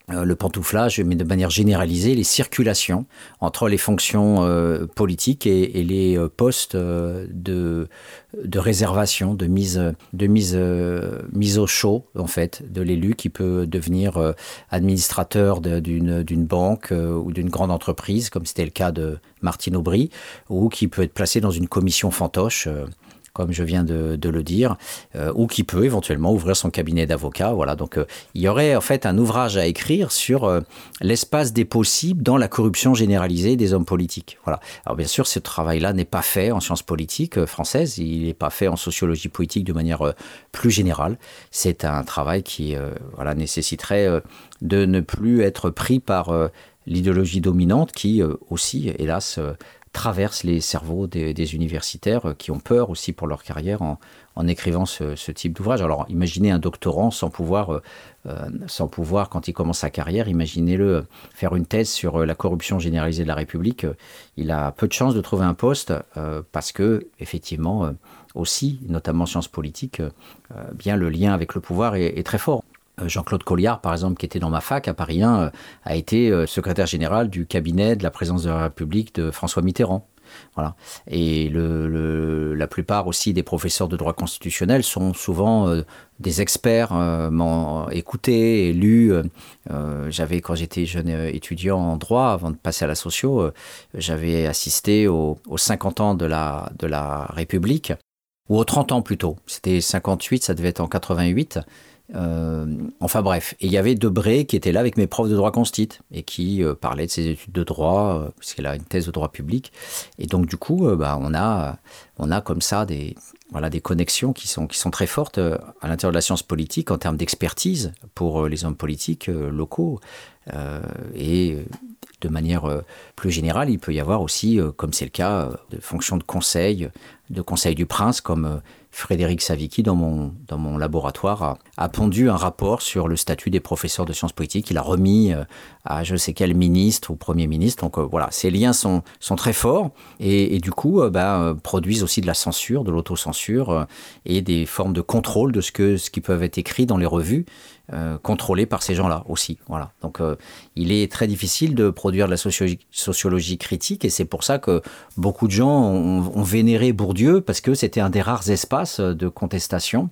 le pantouflage, mais de manière généralisée, les circulations entre les fonctions euh, politiques et, les euh, postes euh, de, de réservation, de mise, de mise, euh, mise au chaud, en fait, de l'élu qui peut devenir euh, administrateur d'une banque euh, ou d'une grande entreprise, comme c'était le cas de Martine Aubry, ou qui peut être placé dans une commission fantoche. Comme je viens de, le dire, euh, ou qui peut éventuellement ouvrir son cabinet d'avocat. Voilà, donc euh, il y aurait en fait un ouvrage à écrire sur euh, l'espace des possibles dans la corruption généralisée des hommes politiques. Voilà. Alors bien sûr, ce travail-là n'est pas fait en sciences politiques françaises, il n'est pas fait en sociologie politique de manière plus générale. C'est un travail qui voilà, nécessiterait de ne plus être pris par l'idéologie dominante qui aussi, hélas, traverse les cerveaux des, universitaires euh, qui ont peur aussi pour leur carrière en, écrivant ce, type d'ouvrage. Alors imaginez un doctorant sans pouvoir, euh, euh, sans pouvoir, quand il commence sa carrière, imaginez-le faire une thèse sur la corruption généralisée de la République. Il a peu de chances de trouver un poste parce que, effectivement, aussi, notamment en sciences politiques, bien le lien avec le pouvoir est très fort. Euh, Jean-Claude Colliard, par exemple, qui était dans ma fac à Paris 1, euh, a été euh, secrétaire général du cabinet de la présidence de la République de François Mitterrand. Voilà. Et la plupart aussi des professeurs de droit constitutionnel sont souvent des experts euh, m'ont écouté et lu. Euh, j'avais, quand j'étais jeune étudiant en droit, avant de passer à la socio, j'avais assisté aux, aux 50 ans de la, de la République, ou aux 30 ans plutôt. C'était 58, ça devait être en 88. Euh, enfin bref, et il y avait Debré qui était là avec mes profs de droit constit et qui euh, parlait de ses études de droit, euh, puisqu'il a une thèse de droit public. Et donc du coup, bah, on, a, on a comme ça des, voilà, des connexions qui sont, qui sont très fortes à l'intérieur de la science politique en termes d'expertise pour les hommes politiques locaux. Et de manière plus générale, il peut y avoir aussi, comme c'est le cas, de fonctions de conseil, de conseil du prince, comme Frédéric Savicki, dans mon, dans mon laboratoire, a, pondu un rapport sur le statut des professeurs de sciences politiques. Il a remis euh, à je sais quel ministre ou premier ministre. Donc euh, voilà, ces liens sont, sont très forts et, du coup euh, bah, produisent aussi de la censure, de l'autocensure et des formes de contrôle de ce, que, ce qui peuvent être écrit dans les revues, euh, contrôlées par ces gens-là aussi. Voilà. Donc euh, il est très difficile de produire de la sociologie, critique et c'est pour ça que beaucoup de gens ont, vénéré Bourdieu parce que c'était un des rares espaces de contestation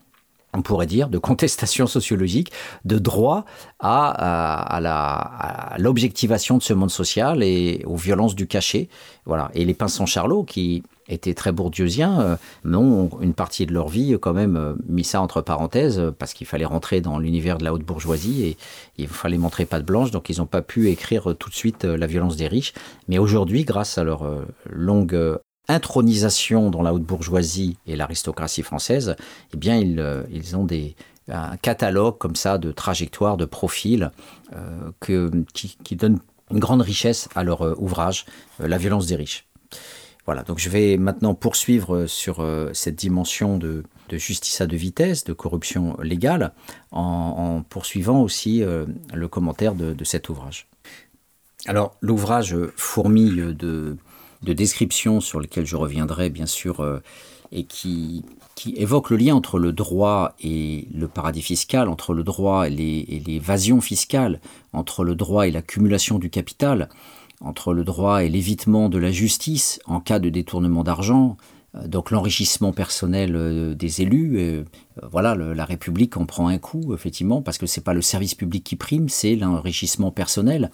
on pourrait dire, de contestation sociologique, de droit à, à, l'objectivation de ce monde social et aux violences du cachet. Voilà. Et les Pinsons Charlot, qui étaient très bourdieusiens, euh, ont une partie de leur vie euh, quand même euh, mis ça entre parenthèses parce qu'il fallait rentrer dans l'univers de la haute bourgeoisie et il fallait montrer patte blanche, donc ils n'ont pas pu écrire tout de suite la violence des riches. Mais aujourd'hui, grâce à leur longue intronisation dans la haute bourgeoisie et l'aristocratie française, eh bien, ils, ils ont des, un catalogue comme ça de trajectoires, de profils que, qui, qui donnent une grande richesse à leur ouvrage, La violence des riches. Voilà, donc je vais maintenant poursuivre euh, sur euh, cette dimension de, justice à deux vitesses, de corruption légale, en, poursuivant aussi euh, le commentaire de, cet ouvrage. Alors, l'ouvrage fourmille de, de descriptions sur lesquelles je reviendrai, bien sûr, et qui, qui évoque le lien entre le droit et le paradis fiscal, entre le droit et l'évasion fiscale, entre le droit et l'accumulation du capital, entre le droit et l'évitement de la justice en cas de détournement d'argent, euh, donc l'enrichissement personnel euh, des élus. euh, voilà, la République en prend un coup, effectivement, parce que c'est pas le service public qui prime, c'est l'enrichissement personnel.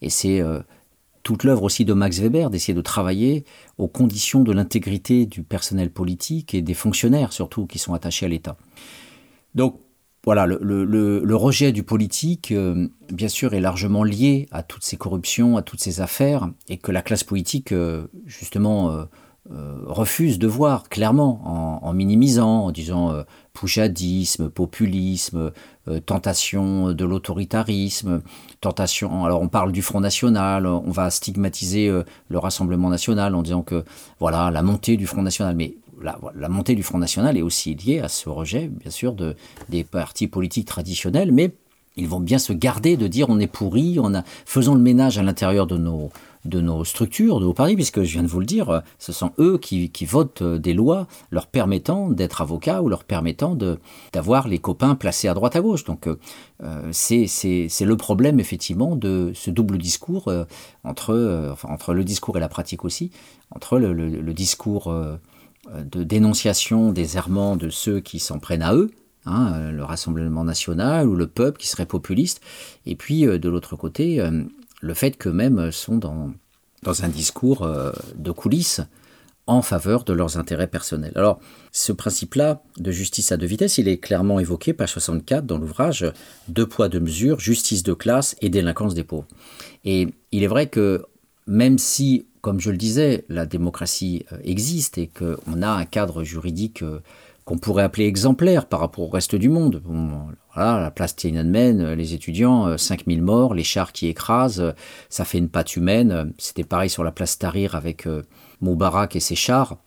Et c'est toute l'œuvre aussi de Max Weber d'essayer de travailler aux conditions de l'intégrité du personnel politique et des fonctionnaires surtout qui sont attachés à l'État. Voilà, le, rejet du politique, euh, bien sûr, est largement lié à toutes ces corruptions, à toutes ces affaires, et que la classe politique, euh, justement, euh, refuse de voir clairement en, minimisant, en disant poujadisme, populisme, tentation de l'autoritarisme, tentation. Alors on parle du Front National, on va stigmatiser le Rassemblement National en disant que voilà la montée du Front National, la, montée du Front National est aussi liée à ce rejet, bien sûr, de, des partis politiques traditionnels, mais ils vont bien se garder de dire on est pourri, on a, faisons le ménage à l'intérieur de nos, de nos structures, de nos paris, puisque je viens de vous le dire, ce sont eux qui, qui votent euh, des lois leur permettant d'être avocats ou leur permettant d'avoir les copains placés à droite à gauche. Donc euh, euh, c'est le problème effectivement de ce double discours euh, entre, entre le discours et la pratique aussi, entre le, discours de dénonciation des errements de ceux qui s'en prennent à eux, hein, euh, le Rassemblement national ou le peuple qui serait populiste, et puis euh, de l'autre côté, euh, le fait qu'eux-mêmes sont dans, dans un discours euh, de coulisses en faveur de leurs intérêts personnels. Alors, ce principe-là de justice à deux vitesses, il est clairement évoqué, page 64, dans l'ouvrage Deux poids, deux mesures, justice de classe et délinquance des pauvres. Et il est vrai que même si, comme je le disais, la démocratie euh, existe et qu'on a un cadre juridique euh, qu'on pourrait appeler exemplaire par rapport au reste du monde. Voilà, la place Tiananmen, euh, les étudiants, euh, 5000 morts, les chars qui écrasent, ça fait une patte humaine. C'était pareil sur la place Tahrir avec Moubarak et ses chars.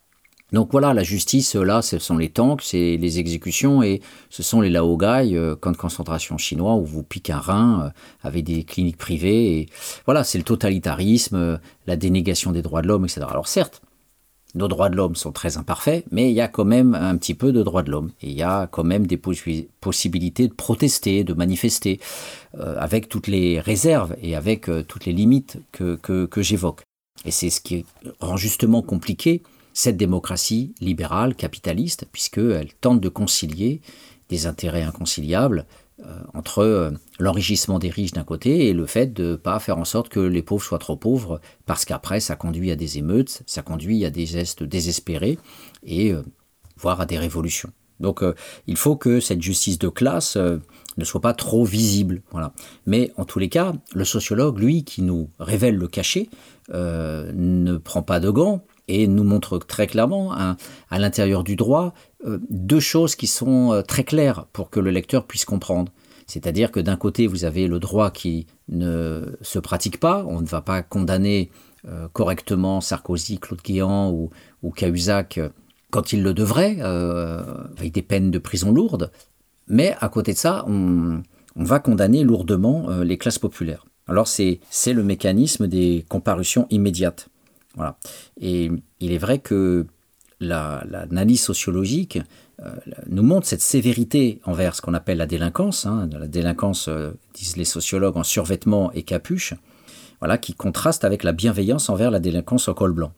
Donc voilà, la justice, là, ce sont les tanks, c'est les exécutions et ce sont les laogai, euh, camps de concentration chinois où vous piquez un rein euh, avec des cliniques privées. Et voilà, c'est le totalitarisme, euh, la dénégation des droits de l'homme, etc. Alors certes, nos droits de l'homme sont très imparfaits, mais il y a quand même un petit peu de droits de l'homme. Et il y a quand même des possi- possibilités de protester, de manifester, avec toutes les réserves et avec toutes les limites que j'évoque. Et c'est ce qui rend justement compliqué cette démocratie libérale, capitaliste, puisqu'elle tente de concilier des intérêts inconciliables euh, entre euh, l'enrichissement des riches d'un côté et le fait de ne pas faire en sorte que les pauvres soient trop pauvres, parce qu'après ça conduit à des émeutes, ça conduit à des gestes désespérés et euh, voire à des révolutions. Donc il faut que cette justice de classe ne soit pas trop visible. Voilà. Mais en tous les cas, le sociologue, lui, qui nous révèle le cachet, ne prend pas de gants et nous montre très clairement hein, à l'intérieur du droit euh, deux choses qui sont euh, très claires pour que le lecteur puisse comprendre. C'est-à-dire que d'un côté, vous avez le droit qui ne se pratique pas, on ne va pas condamner euh, correctement Sarkozy, Claude Guéant ou, ou Cahuzac quand il le devrait, avec des peines de prison lourdes, mais à côté de ça, on, on va condamner lourdement les classes populaires. Alors c'est le mécanisme des comparutions immédiates. Voilà. Et il est vrai que la- l'analyse sociologique euh, nous montre cette sévérité envers ce qu'on appelle la délinquance. hein. la délinquance, euh, disent les sociologues, en survêtement et capuche, voilà, qui contraste avec la bienveillance envers la délinquance en col blanc.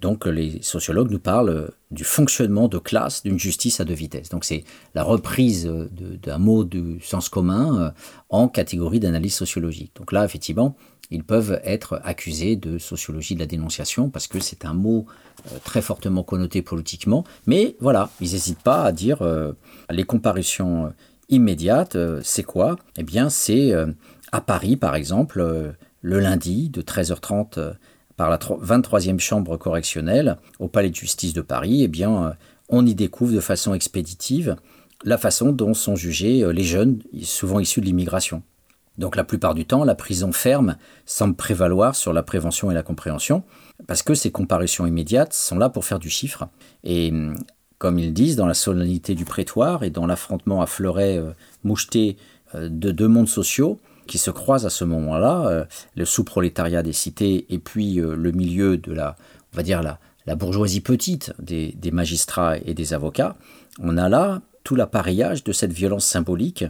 Donc les sociologues nous parlent euh, du fonctionnement de classe d'une justice à deux vitesses. Donc c'est la reprise d'un mot du sens commun en catégorie d'analyse sociologique. Donc là, effectivement, ils peuvent être accusés de sociologie de la dénonciation parce que c'est un mot euh, très fortement connoté politiquement. Mais voilà, ils n'hésitent pas à dire euh, les comparutions euh, immédiates, c'est quoi? Eh bien, c'est à Paris, par exemple, le lundi de 13h30 euh, par la tro- 23e chambre correctionnelle au Palais de justice de Paris, eh bien, on y découvre de façon expéditive la façon dont sont jugés les jeunes, souvent issus de l'immigration. Donc la plupart du temps, la prison ferme semble prévaloir sur la prévention et la compréhension, parce que ces comparutions immédiates sont là pour faire du chiffre. Et hum, comme ils disent, dans la solennité du prétoire et dans l'affrontement à fleuret euh, moucheté euh, de deux mondes sociaux qui se croisent à ce moment-là, euh, le sous-prolétariat des cités et puis euh, le milieu de la, on va dire la, la bourgeoisie petite des, des magistrats et des avocats, on a là tout l'appareillage de cette violence symbolique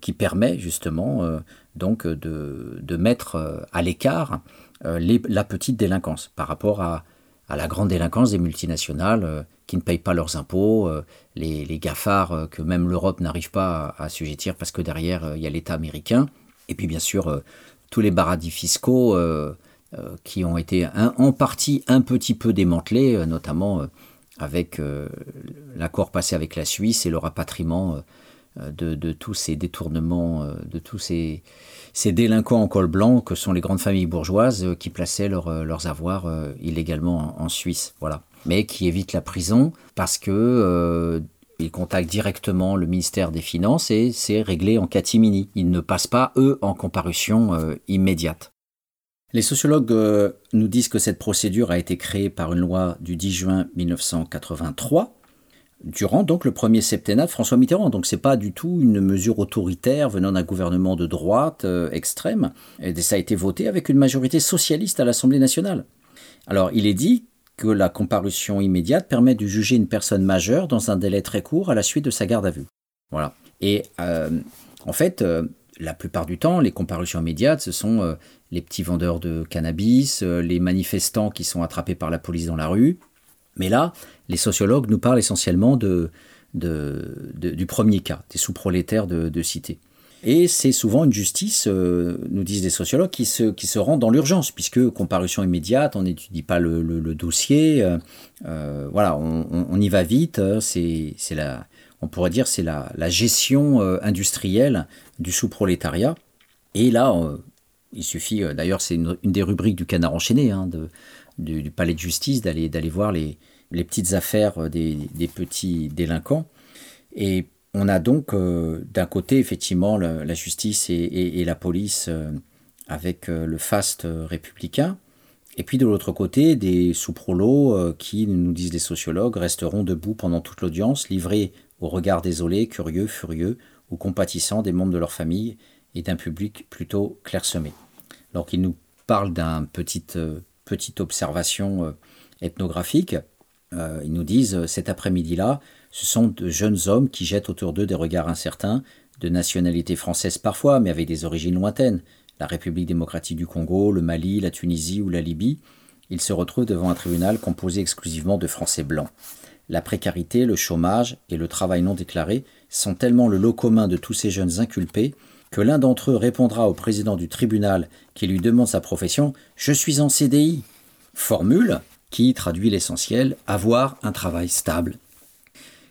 qui permet justement euh, donc de, de mettre euh, à l'écart euh, la petite délinquance par rapport à, à la grande délinquance des multinationales euh, qui ne payent pas leurs impôts, euh, les, les euh, que même l'Europe n'arrive pas à, assujettir parce que derrière euh, il y a l'État américain, et puis bien sûr euh, tous les paradis fiscaux euh, euh, qui ont été en partie un petit peu démantelés, euh, notamment euh, avec euh, l'accord passé avec la Suisse et le rapatriement euh, euh, de, de tous ces détournements, euh, de tous ces, ces délinquants en col blanc que sont les grandes familles bourgeoises euh, qui plaçaient leur, euh, leurs avoirs euh, illégalement en, Suisse. Voilà. Mais qui évitent la prison parce que euh, ils contactent directement le ministère des Finances et c'est réglé en catimini. Ils ne passent pas, eux, en comparution euh, immédiate. Les sociologues euh, nous disent que cette procédure a été créée par une loi du 10 juin 1983 durant donc le premier septennat de François Mitterrand. Donc c'est pas du tout une mesure autoritaire venant d'un gouvernement de droite euh, extrême. Et ça a été voté avec une majorité socialiste à l'Assemblée nationale. Alors il est dit que la comparution immédiate permet de juger une personne majeure dans un délai très court à la suite de sa garde à vue. Voilà. Et euh, en fait, euh, la plupart du temps, les comparutions immédiates, ce sont les petits vendeurs de cannabis, les manifestants qui sont attrapés par la police dans la rue. Mais là, les sociologues nous parlent essentiellement du premier cas, des sous-prolétaires de, de cité. Et c'est souvent une justice, euh, nous disent des sociologues, qui se, qui se rend dans l'urgence, puisque comparution immédiate, on n'étudie pas le, dossier, euh, euh, voilà, on, y va vite, euh, c'est la, on pourrait dire c'est la, la gestion industrielle du sous-prolétariat. Et là, il suffit, d'ailleurs c'est une, des rubriques du canard enchaîné, hein, de, du, du palais de justice, d'aller voir les, les petites affaires des, des petits délinquants. Et on a donc euh, d'un côté effectivement la justice et, la police euh, avec euh, le faste républicain, et puis de l'autre côté des sous-prolos qui, nous disent les sociologues, resteront debout pendant toute l'audience, livrés au regard désolé, curieux, furieux ou compatissant des membres de leur famille et d'un public plutôt clairsemé. Alors qu'ils nous parlent d'une petite, petite observation ethnographique, euh, ils nous disent euh, cet après-midi-là, ce sont de jeunes hommes qui jettent autour d'eux des regards incertains, de nationalité française parfois, mais avec des origines lointaines. La République démocratique du Congo, le Mali, la Tunisie ou la Libye. Ils se retrouvent devant un tribunal composé exclusivement de Français blancs. La précarité, le chômage et le travail non déclaré sont tellement le lot commun de tous ces jeunes inculpés que l'un d'entre eux répondra au président du tribunal qui lui demande sa profession Je suis en CDI. Formule qui traduit l'essentiel avoir un travail stable.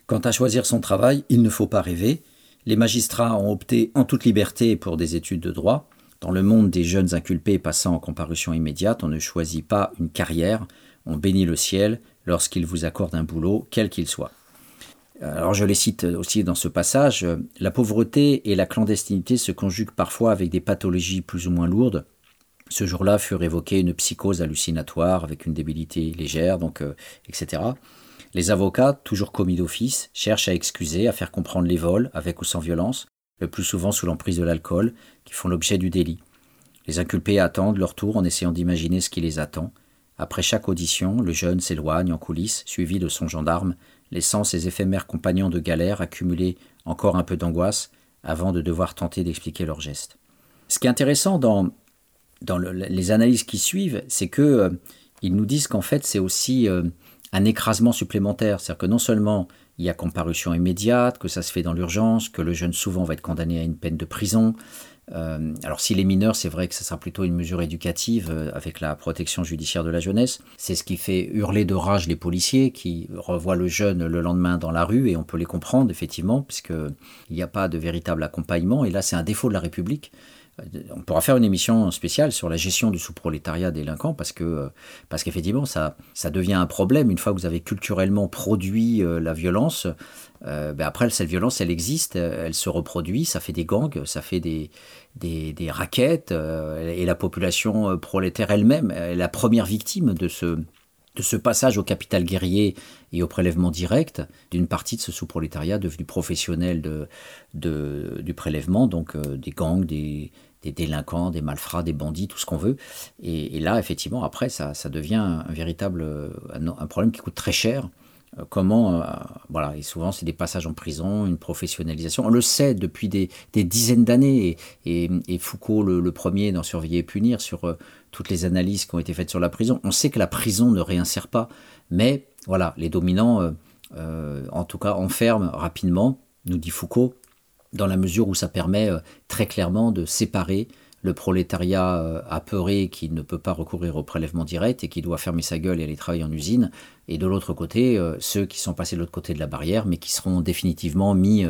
Quant à choisir son travail, il ne faut pas rêver. Les magistrats ont opté en toute liberté pour des études de droit. Dans le monde des jeunes inculpés passant en comparution immédiate, on ne choisit pas une carrière, on bénit le ciel lorsqu'il vous accorde un boulot, quel qu'il soit. Alors je les cite aussi dans ce passage, la pauvreté et la clandestinité se conjuguent parfois avec des pathologies plus ou moins lourdes. Ce jour-là furent évoquées une psychose hallucinatoire avec une débilité légère, donc, euh, etc. Les avocats, toujours commis d'office, cherchent à excuser, à faire comprendre les vols, avec ou sans violence, le plus souvent sous l'emprise de l'alcool, qui font l'objet du délit. Les inculpés attendent leur tour en essayant d'imaginer ce qui les attend. Après chaque audition, le jeune s'éloigne en coulisses, suivi de son gendarme, laissant ses éphémères compagnons de galère accumuler encore un peu d'angoisse avant de devoir tenter d'expliquer leurs gestes. Ce qui est intéressant dans, dans le- les analyses qui suivent, c'est que euh, ils nous disent qu'en fait c'est aussi euh, un écrasement supplémentaire, c'est-à-dire que non seulement il y a comparution immédiate, que ça se fait dans l'urgence, que le jeune souvent va être condamné à une peine de prison. Euh, alors s'il est mineur, c'est vrai que ce sera plutôt une mesure éducative avec la protection judiciaire de la jeunesse. C'est ce qui fait hurler de rage les policiers qui revoient le jeune le lendemain dans la rue et on peut les comprendre effectivement puisqu'il n'y a pas de véritable accompagnement et là c'est un défaut de la République. On pourra faire une émission spéciale sur la gestion du sous-prolétariat délinquant parce que euh, parce qu'effectivement ça ça devient un problème une fois que vous avez culturellement produit euh, la violence. euh, ben après cette violence elle existe, elle se reproduit, ça fait des gangs, ça fait des des, des raquettes et la population prolétaire elle-même est la première victime de ce de ce passage au capital guerrier et au prélèvement direct d'une partie de ce sous-prolétariat devenu professionnel de, de- du prélèvement, donc des gangs, des, des délinquants, des malfrats, des bandits, tout ce qu'on veut. Et, là, effectivement, après, ça, ça devient un, véritable euh, un, problème qui coûte très cher. Euh, Comment, euh, voilà, et souvent c'est des passages en prison, une professionnalisation. On le sait depuis des, dizaines d'années, et, Foucault, le, premier dans Surveiller et punir, sur toutes les analyses qui ont été faites sur la prison. On sait que la prison ne réinsère pas, mais voilà, les dominants, en tout cas, enferment rapidement, nous dit Foucault, dans la mesure où ça permet euh, très clairement de séparer le prolétariat euh, apeuré qui ne peut pas recourir au prélèvement direct et qui doit fermer sa gueule et aller travailler en usine, et de l'autre côté, euh, ceux qui sont passés de l'autre côté de la barrière, mais qui seront définitivement mis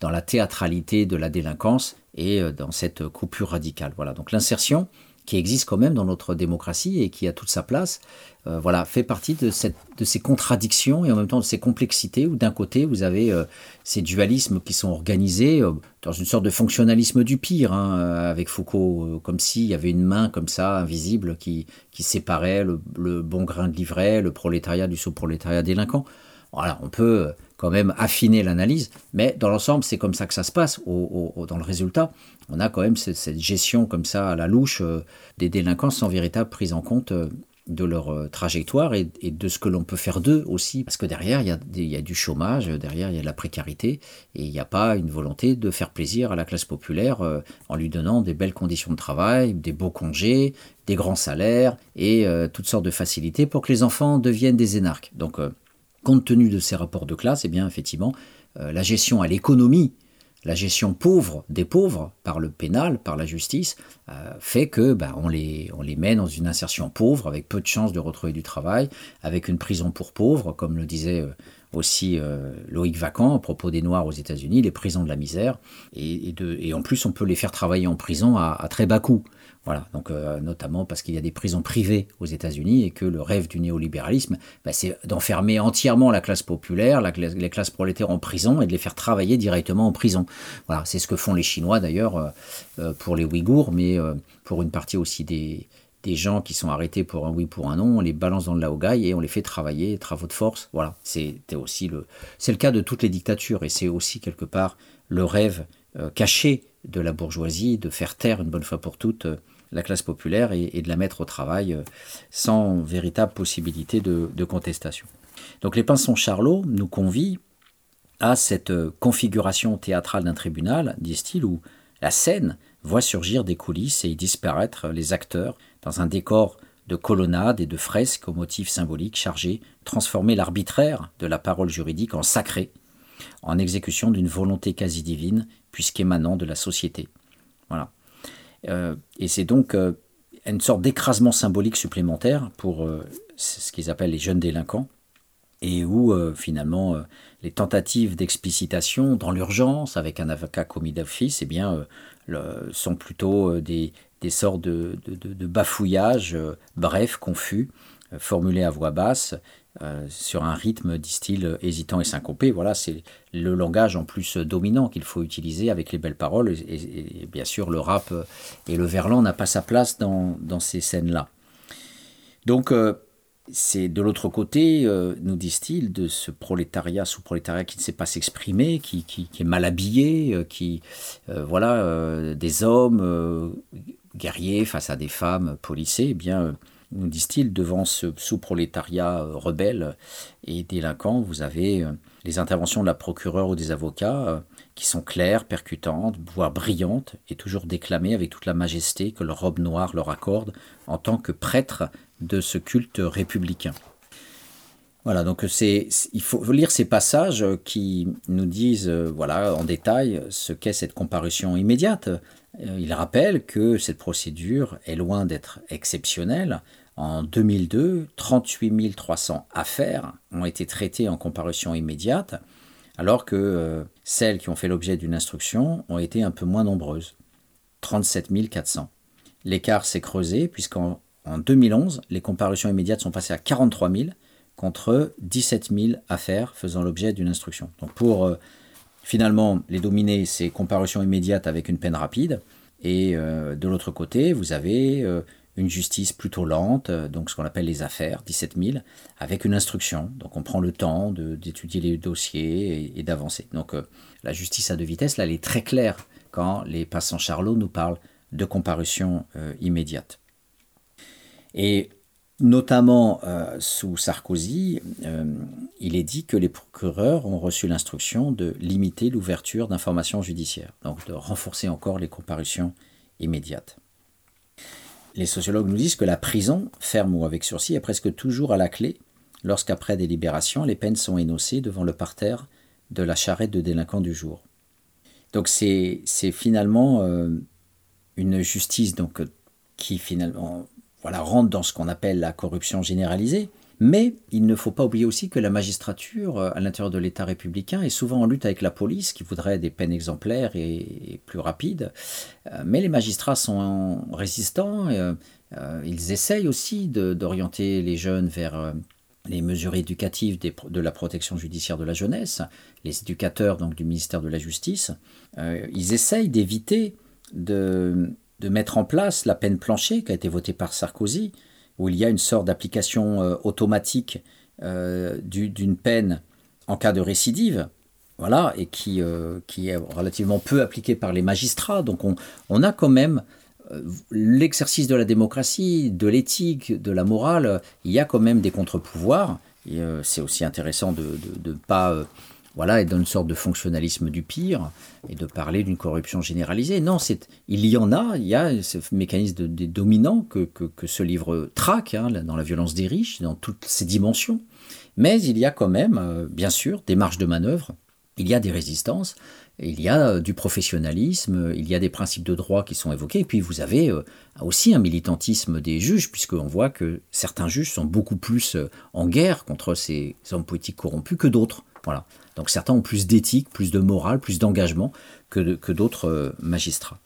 dans la théâtralité de la délinquance et dans cette coupure radicale. Voilà, donc l'insertion qui existe quand même dans notre démocratie et qui a toute sa place, euh, voilà, fait partie de, cette, de ces contradictions et en même temps de ces complexités où d'un côté vous avez euh, ces dualismes qui sont organisés euh, dans une sorte de fonctionnalisme du pire, hein, avec Foucault, comme s'il y avait une main comme ça, invisible, qui, qui séparait le, bon grain de livret, le prolétariat du sous-prolétariat délinquant. Voilà, on peut quand même affiner l'analyse, mais dans l'ensemble, c'est comme ça que ça se passe. Au, au- dans le résultat, on a quand même cette, gestion comme ça à la louche euh, des délinquants sans véritable prise en compte euh, de leur euh, trajectoire et, de ce que l'on peut faire d'eux aussi. Parce que derrière, il y, a du chômage, derrière, il y a de la précarité, et il n'y a pas une volonté de faire plaisir à la classe populaire en lui donnant des belles conditions de travail, des beaux congés, des grands salaires et toutes sortes de facilités pour que les enfants deviennent des énarques. Donc, compte tenu de ces rapports de classe, eh bien, effectivement, euh, la gestion à l'économie, la gestion pauvre des pauvres par le pénal, par la justice, euh, fait que bah, on, les, met dans une insertion pauvre avec peu de chances de retrouver du travail, avec une prison pour pauvres, comme le disait euh, aussi Loïc Vacan à propos des Noirs aux États-Unis, les prisons de la misère. Et en plus, on peut les faire travailler en prison à, à très bas coût. Voilà, donc euh, notamment parce qu'il y a des prisons privées aux États-Unis et que le rêve du néolibéralisme, bah, c'est d'enfermer entièrement la classe populaire, la les classes prolétaires en prison et de les faire travailler directement en prison. Voilà, c'est ce que font les Chinois d'ailleurs euh, euh, pour les Ouïghours, mais pour une partie aussi des, des gens qui sont arrêtés pour un oui pour un non, on les balance dans le laogai et on les fait travailler, travaux de force. Voilà, c'était aussi le, c'est le cas de toutes les dictatures et c'est aussi quelque part le rêve caché de la bourgeoisie de faire taire une bonne fois pour toutes la classe populaire et, de la mettre au travail euh, sans véritable possibilité de, contestation. Donc les pinsons Charlot nous convient à cette euh, configuration théâtrale d'un tribunal, disent-ils, où la scène voit surgir des coulisses et y disparaître les acteurs dans un décor de colonnades et de fresques aux motifs symboliques chargés transformer l'arbitraire de la parole juridique en sacré, en exécution d'une volonté quasi divine, puisqu'émanant de la société. Voilà. Euh, et c'est donc euh, une sorte d'écrasement symbolique supplémentaire pour euh, ce qu'ils appellent les jeunes délinquants, et où finalement les tentatives d'explicitation dans l'urgence avec un avocat commis d'office eh bien, sont plutôt des, sortes de, de, bafouillages brefs, confus, formulés à voix basse, euh, sur un rythme, disent-ils, hésitant et syncopé. Voilà, c'est le langage en plus dominant qu'il faut utiliser avec les belles paroles. Et, bien sûr, le rap et le verlan n'a pas sa place dans, dans ces scènes-là. Donc, euh, c'est de l'autre côté, euh, nous disent-ils, de ce prolétariat sous-prolétariat qui ne sait pas s'exprimer, qui, qui- qui est mal habillé, qui, voilà, des hommes guerriers face à des femmes policées, eh bien, nous disent-ils, devant ce sous-prolétariat euh, rebelle et délinquant, vous avez euh, les interventions de la procureure ou des avocats euh, qui sont claires, percutantes, voire brillantes, et toujours déclamées avec toute la majesté que leur robe noire leur accorde en tant que prêtres de ce culte républicain. Voilà, donc c'est, il faut lire ces passages qui nous disent, voilà, en détail, ce qu'est cette comparution immédiate. Il rappelle que cette procédure est loin d'être exceptionnelle. En 2002, 38 300 affaires ont été traitées en comparution immédiate, alors que euh, celles qui ont fait l'objet d'une instruction ont été un peu moins nombreuses, 37 400. L'écart s'est creusé puisqu'en en 2011, les comparutions immédiates sont passées à 43 000 contre 17 000 affaires faisant l'objet d'une instruction. Donc pour euh, finalement les dominer, c'est comparution immédiate avec une peine rapide. Et euh, de l'autre côté, vous avez une justice plutôt lente, euh, donc ce qu'on appelle les affaires, 17 000, avec une instruction. Donc on prend le temps d'étudier les dossiers et, d'avancer. Donc euh, la justice à deux vitesses, là, elle est très claire quand les passants Charlot nous parlent de comparution euh, immédiate. Et notamment sous Sarkozy, il est dit que les procureurs ont reçu l'instruction de limiter l'ouverture d'informations judiciaires, donc de renforcer encore les comparutions immédiates. Les sociologues nous disent que la prison, ferme ou avec sursis, est presque toujours à la clé lorsqu'après délibération, les peines sont énoncées devant le parterre de la charrette de délinquants du jour. Donc c'est finalement euh, une justice donc, qui finalement voilà, rentre dans ce qu'on appelle la corruption généralisée. Mais il ne faut pas oublier aussi que la magistrature, euh, à l'intérieur de l'État républicain, est souvent en lutte avec la police, qui voudrait des peines exemplaires et, plus rapides. Euh, Mais les magistrats sont résistants. euh, ils essayent aussi d'orienter les jeunes vers les mesures éducatives de la protection judiciaire de la jeunesse, les éducateurs donc du ministère de la Justice. Ils essayent d'éviter de, de mettre en place la peine planchée qui a été votée par Sarkozy, où il y a une sorte d'application euh, automatique euh, du- d'une peine en cas de récidive, voilà, et qui, euh, qui est relativement peu appliquée par les magistrats. Donc on, on a quand même l'exercice de la démocratie, de l'éthique, de la morale, il y a quand même des contre-pouvoirs. Et c'est aussi intéressant de ne pas voilà, être dans une sorte de fonctionnalisme du pire et de parler d'une corruption généralisée. Non, c'est, il y en a, il y a ce mécanisme de, des dominants que, que, ce livre traque, hein, dans la violence des riches, dans toutes ses dimensions. Mais il y a quand même, euh, bien sûr, des marges de manœuvre. il y a des résistances, il y a euh, du professionnalisme, il y a des principes de droit qui sont évoqués, et puis vous avez euh, aussi un militantisme des juges, puisqu'on voit que certains juges sont beaucoup plus en guerre contre ces hommes politiques corrompus que d'autres. Voilà. Donc certains ont plus d'éthique, plus de morale, plus d'engagement que, que d'autres euh, magistrats.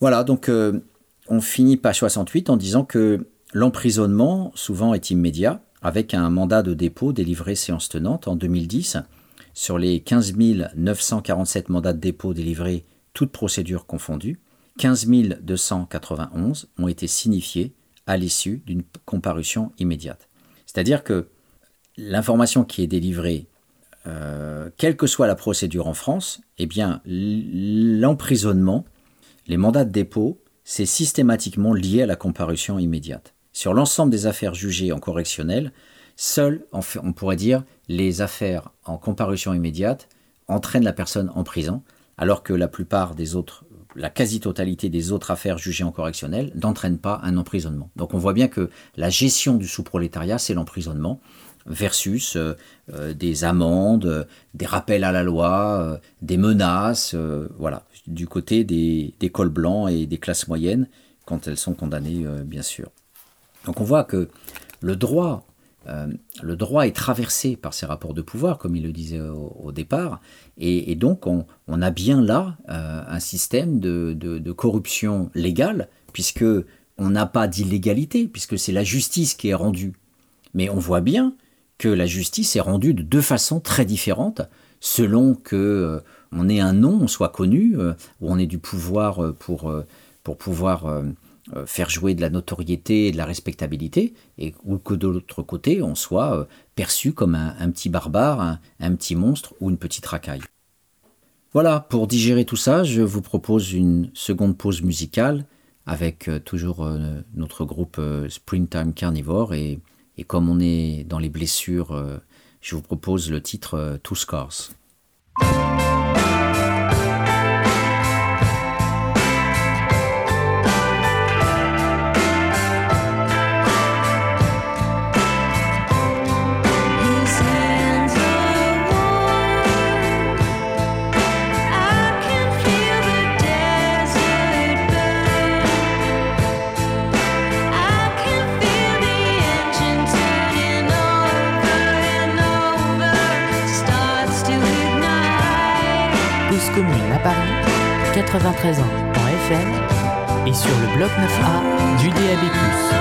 Voilà, donc euh, on finit page 68 en disant que l'emprisonnement souvent est immédiat, avec un mandat de dépôt délivré séance tenante en 2010. Sur les 15 947 mandats de dépôt délivrés, toutes procédures confondues, 15 291 ont été signifiés à l'issue d'une comparution immédiate. C'est-à-dire que l'information qui est délivrée, euh, quelle que soit la procédure en France, eh bien, l'emprisonnement, les mandats de dépôt, c'est systématiquement lié à la comparution immédiate. Sur l'ensemble des affaires jugées en correctionnel, seules, on pourrait dire, les affaires en comparution immédiate entraînent la personne en prison, alors que la plupart des autres, la quasi-totalité des autres affaires jugées en correctionnel n'entraînent pas un emprisonnement. Donc on voit bien que la gestion du sous-prolétariat, c'est l'emprisonnement versus euh, euh, des amendes, euh, des rappels à la loi, des menaces, voilà, du côté des, des cols blancs et des classes moyennes, quand elles sont condamnées, bien sûr. Donc on voit que le droit, le droit est traversé par ces rapports de pouvoir, comme il le disait au, départ, et, donc on, on a bien là un système de, de- de corruption légale, puisque on n'a pas d'illégalité, puisque c'est la justice qui est rendue. Mais on voit bien que la justice est rendue de deux façons très différentes, selon que euh, on ait un nom, on soit connu, euh, ou on ait du pouvoir euh, pour, pouvoir faire jouer de la notoriété et de la respectabilité, et ou que de l'autre côté, on soit perçu comme un, petit barbare, un, un petit monstre ou une petite racaille. Voilà, pour digérer tout ça, je vous propose une seconde pause musicale avec toujours notre groupe Springtime Carnivore et, et comme on est dans les blessures, euh, je vous propose le titre euh, Two Scars. 93 ans en FM et sur le bloc 9A du DAB+.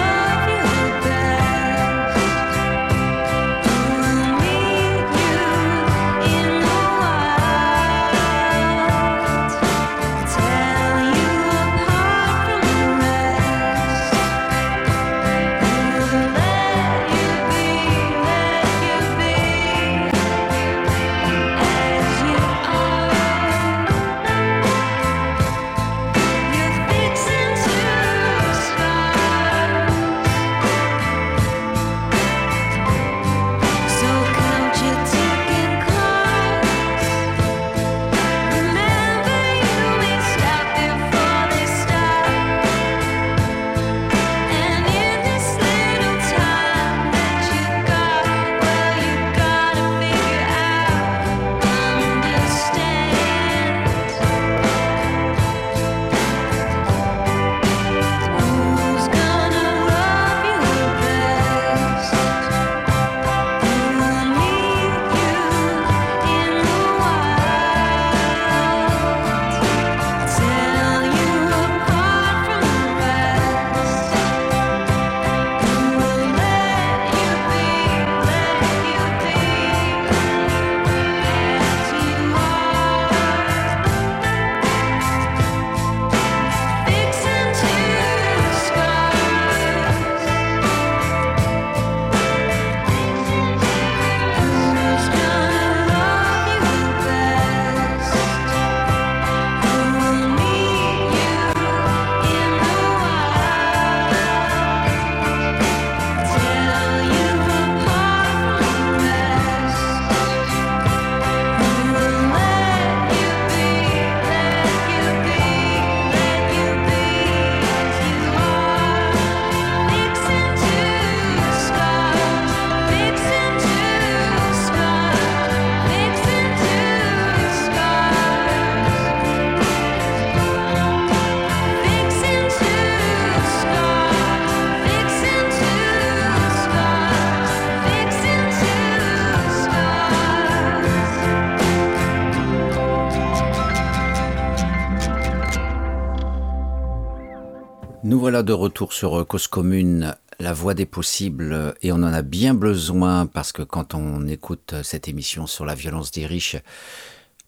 De retour sur euh, Cause Commune, la voie des possibles, euh, et on en a bien besoin parce que quand on écoute euh, cette émission sur la violence des riches,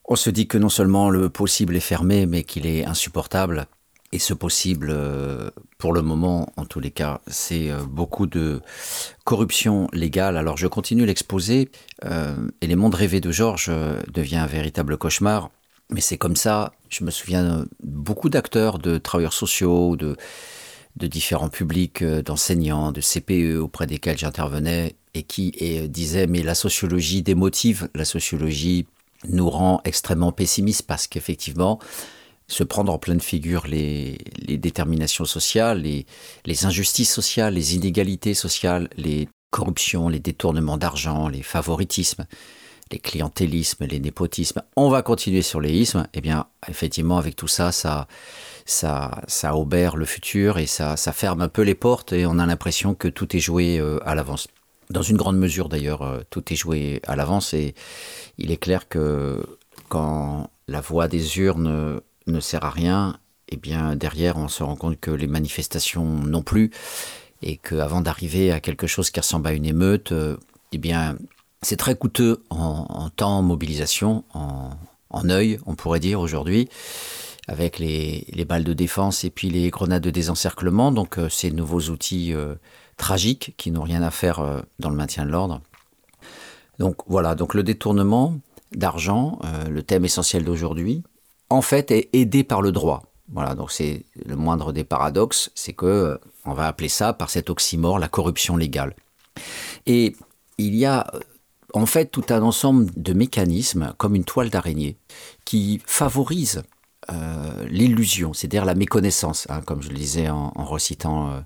on se dit que non seulement le possible est fermé, mais qu'il est insupportable. Et ce possible, pour le moment, en tous les cas, c'est beaucoup de corruption légale. Alors je continue l'exposé, euh, et les mondes rêvés de Georges devient un véritable cauchemar. Mais c'est comme ça, je me souviens beaucoup d'acteurs, de travailleurs sociaux, de, de différents publics, euh, d'enseignants, de CPE auprès desquels j'intervenais et qui et, euh, disaient mais la sociologie démotive, la sociologie nous rend extrêmement pessimistes parce qu'effectivement, se prendre en pleine figure les, les déterminations sociales, les, les injustices sociales, les inégalités sociales, les corruptions, les détournements d'argent, les favoritismes, les clientélismes, les népotismes. On va continuer sur les ismes. Eh bien, effectivement, avec tout ça, ça, ça, ça obère le futur et ça, ferme un peu les portes et on a l'impression que tout est joué euh, à l'avance. Dans une grande mesure, d'ailleurs, euh, tout est joué à l'avance et il est clair que quand la voix des urnes ne sert à rien, eh bien, derrière, on se rend compte que les manifestations non plus et qu'avant d'arriver à quelque chose qui ressemble à une émeute, euh, eh bien, c'est très coûteux en, temps, mobilisation, en, en œil, on pourrait dire aujourd'hui, avec les, les balles de défense et puis les grenades de désencerclement. Donc, euh, ces nouveaux outils euh, tragiques qui n'ont rien à faire euh, dans le maintien de l'ordre. Donc, voilà. Donc, le détournement d'argent, le thème essentiel d'aujourd'hui, en fait, est aidé par le droit. Voilà. Donc, c'est le moindre des paradoxes, c'est que on va appeler ça par cet oxymore la corruption légale. Et il y a en fait tout un ensemble de mécanismes, comme une toile d'araignée, qui favorisent euh, l'illusion, c'est-à-dire la méconnaissance, hein, comme je le disais en, recitant euh,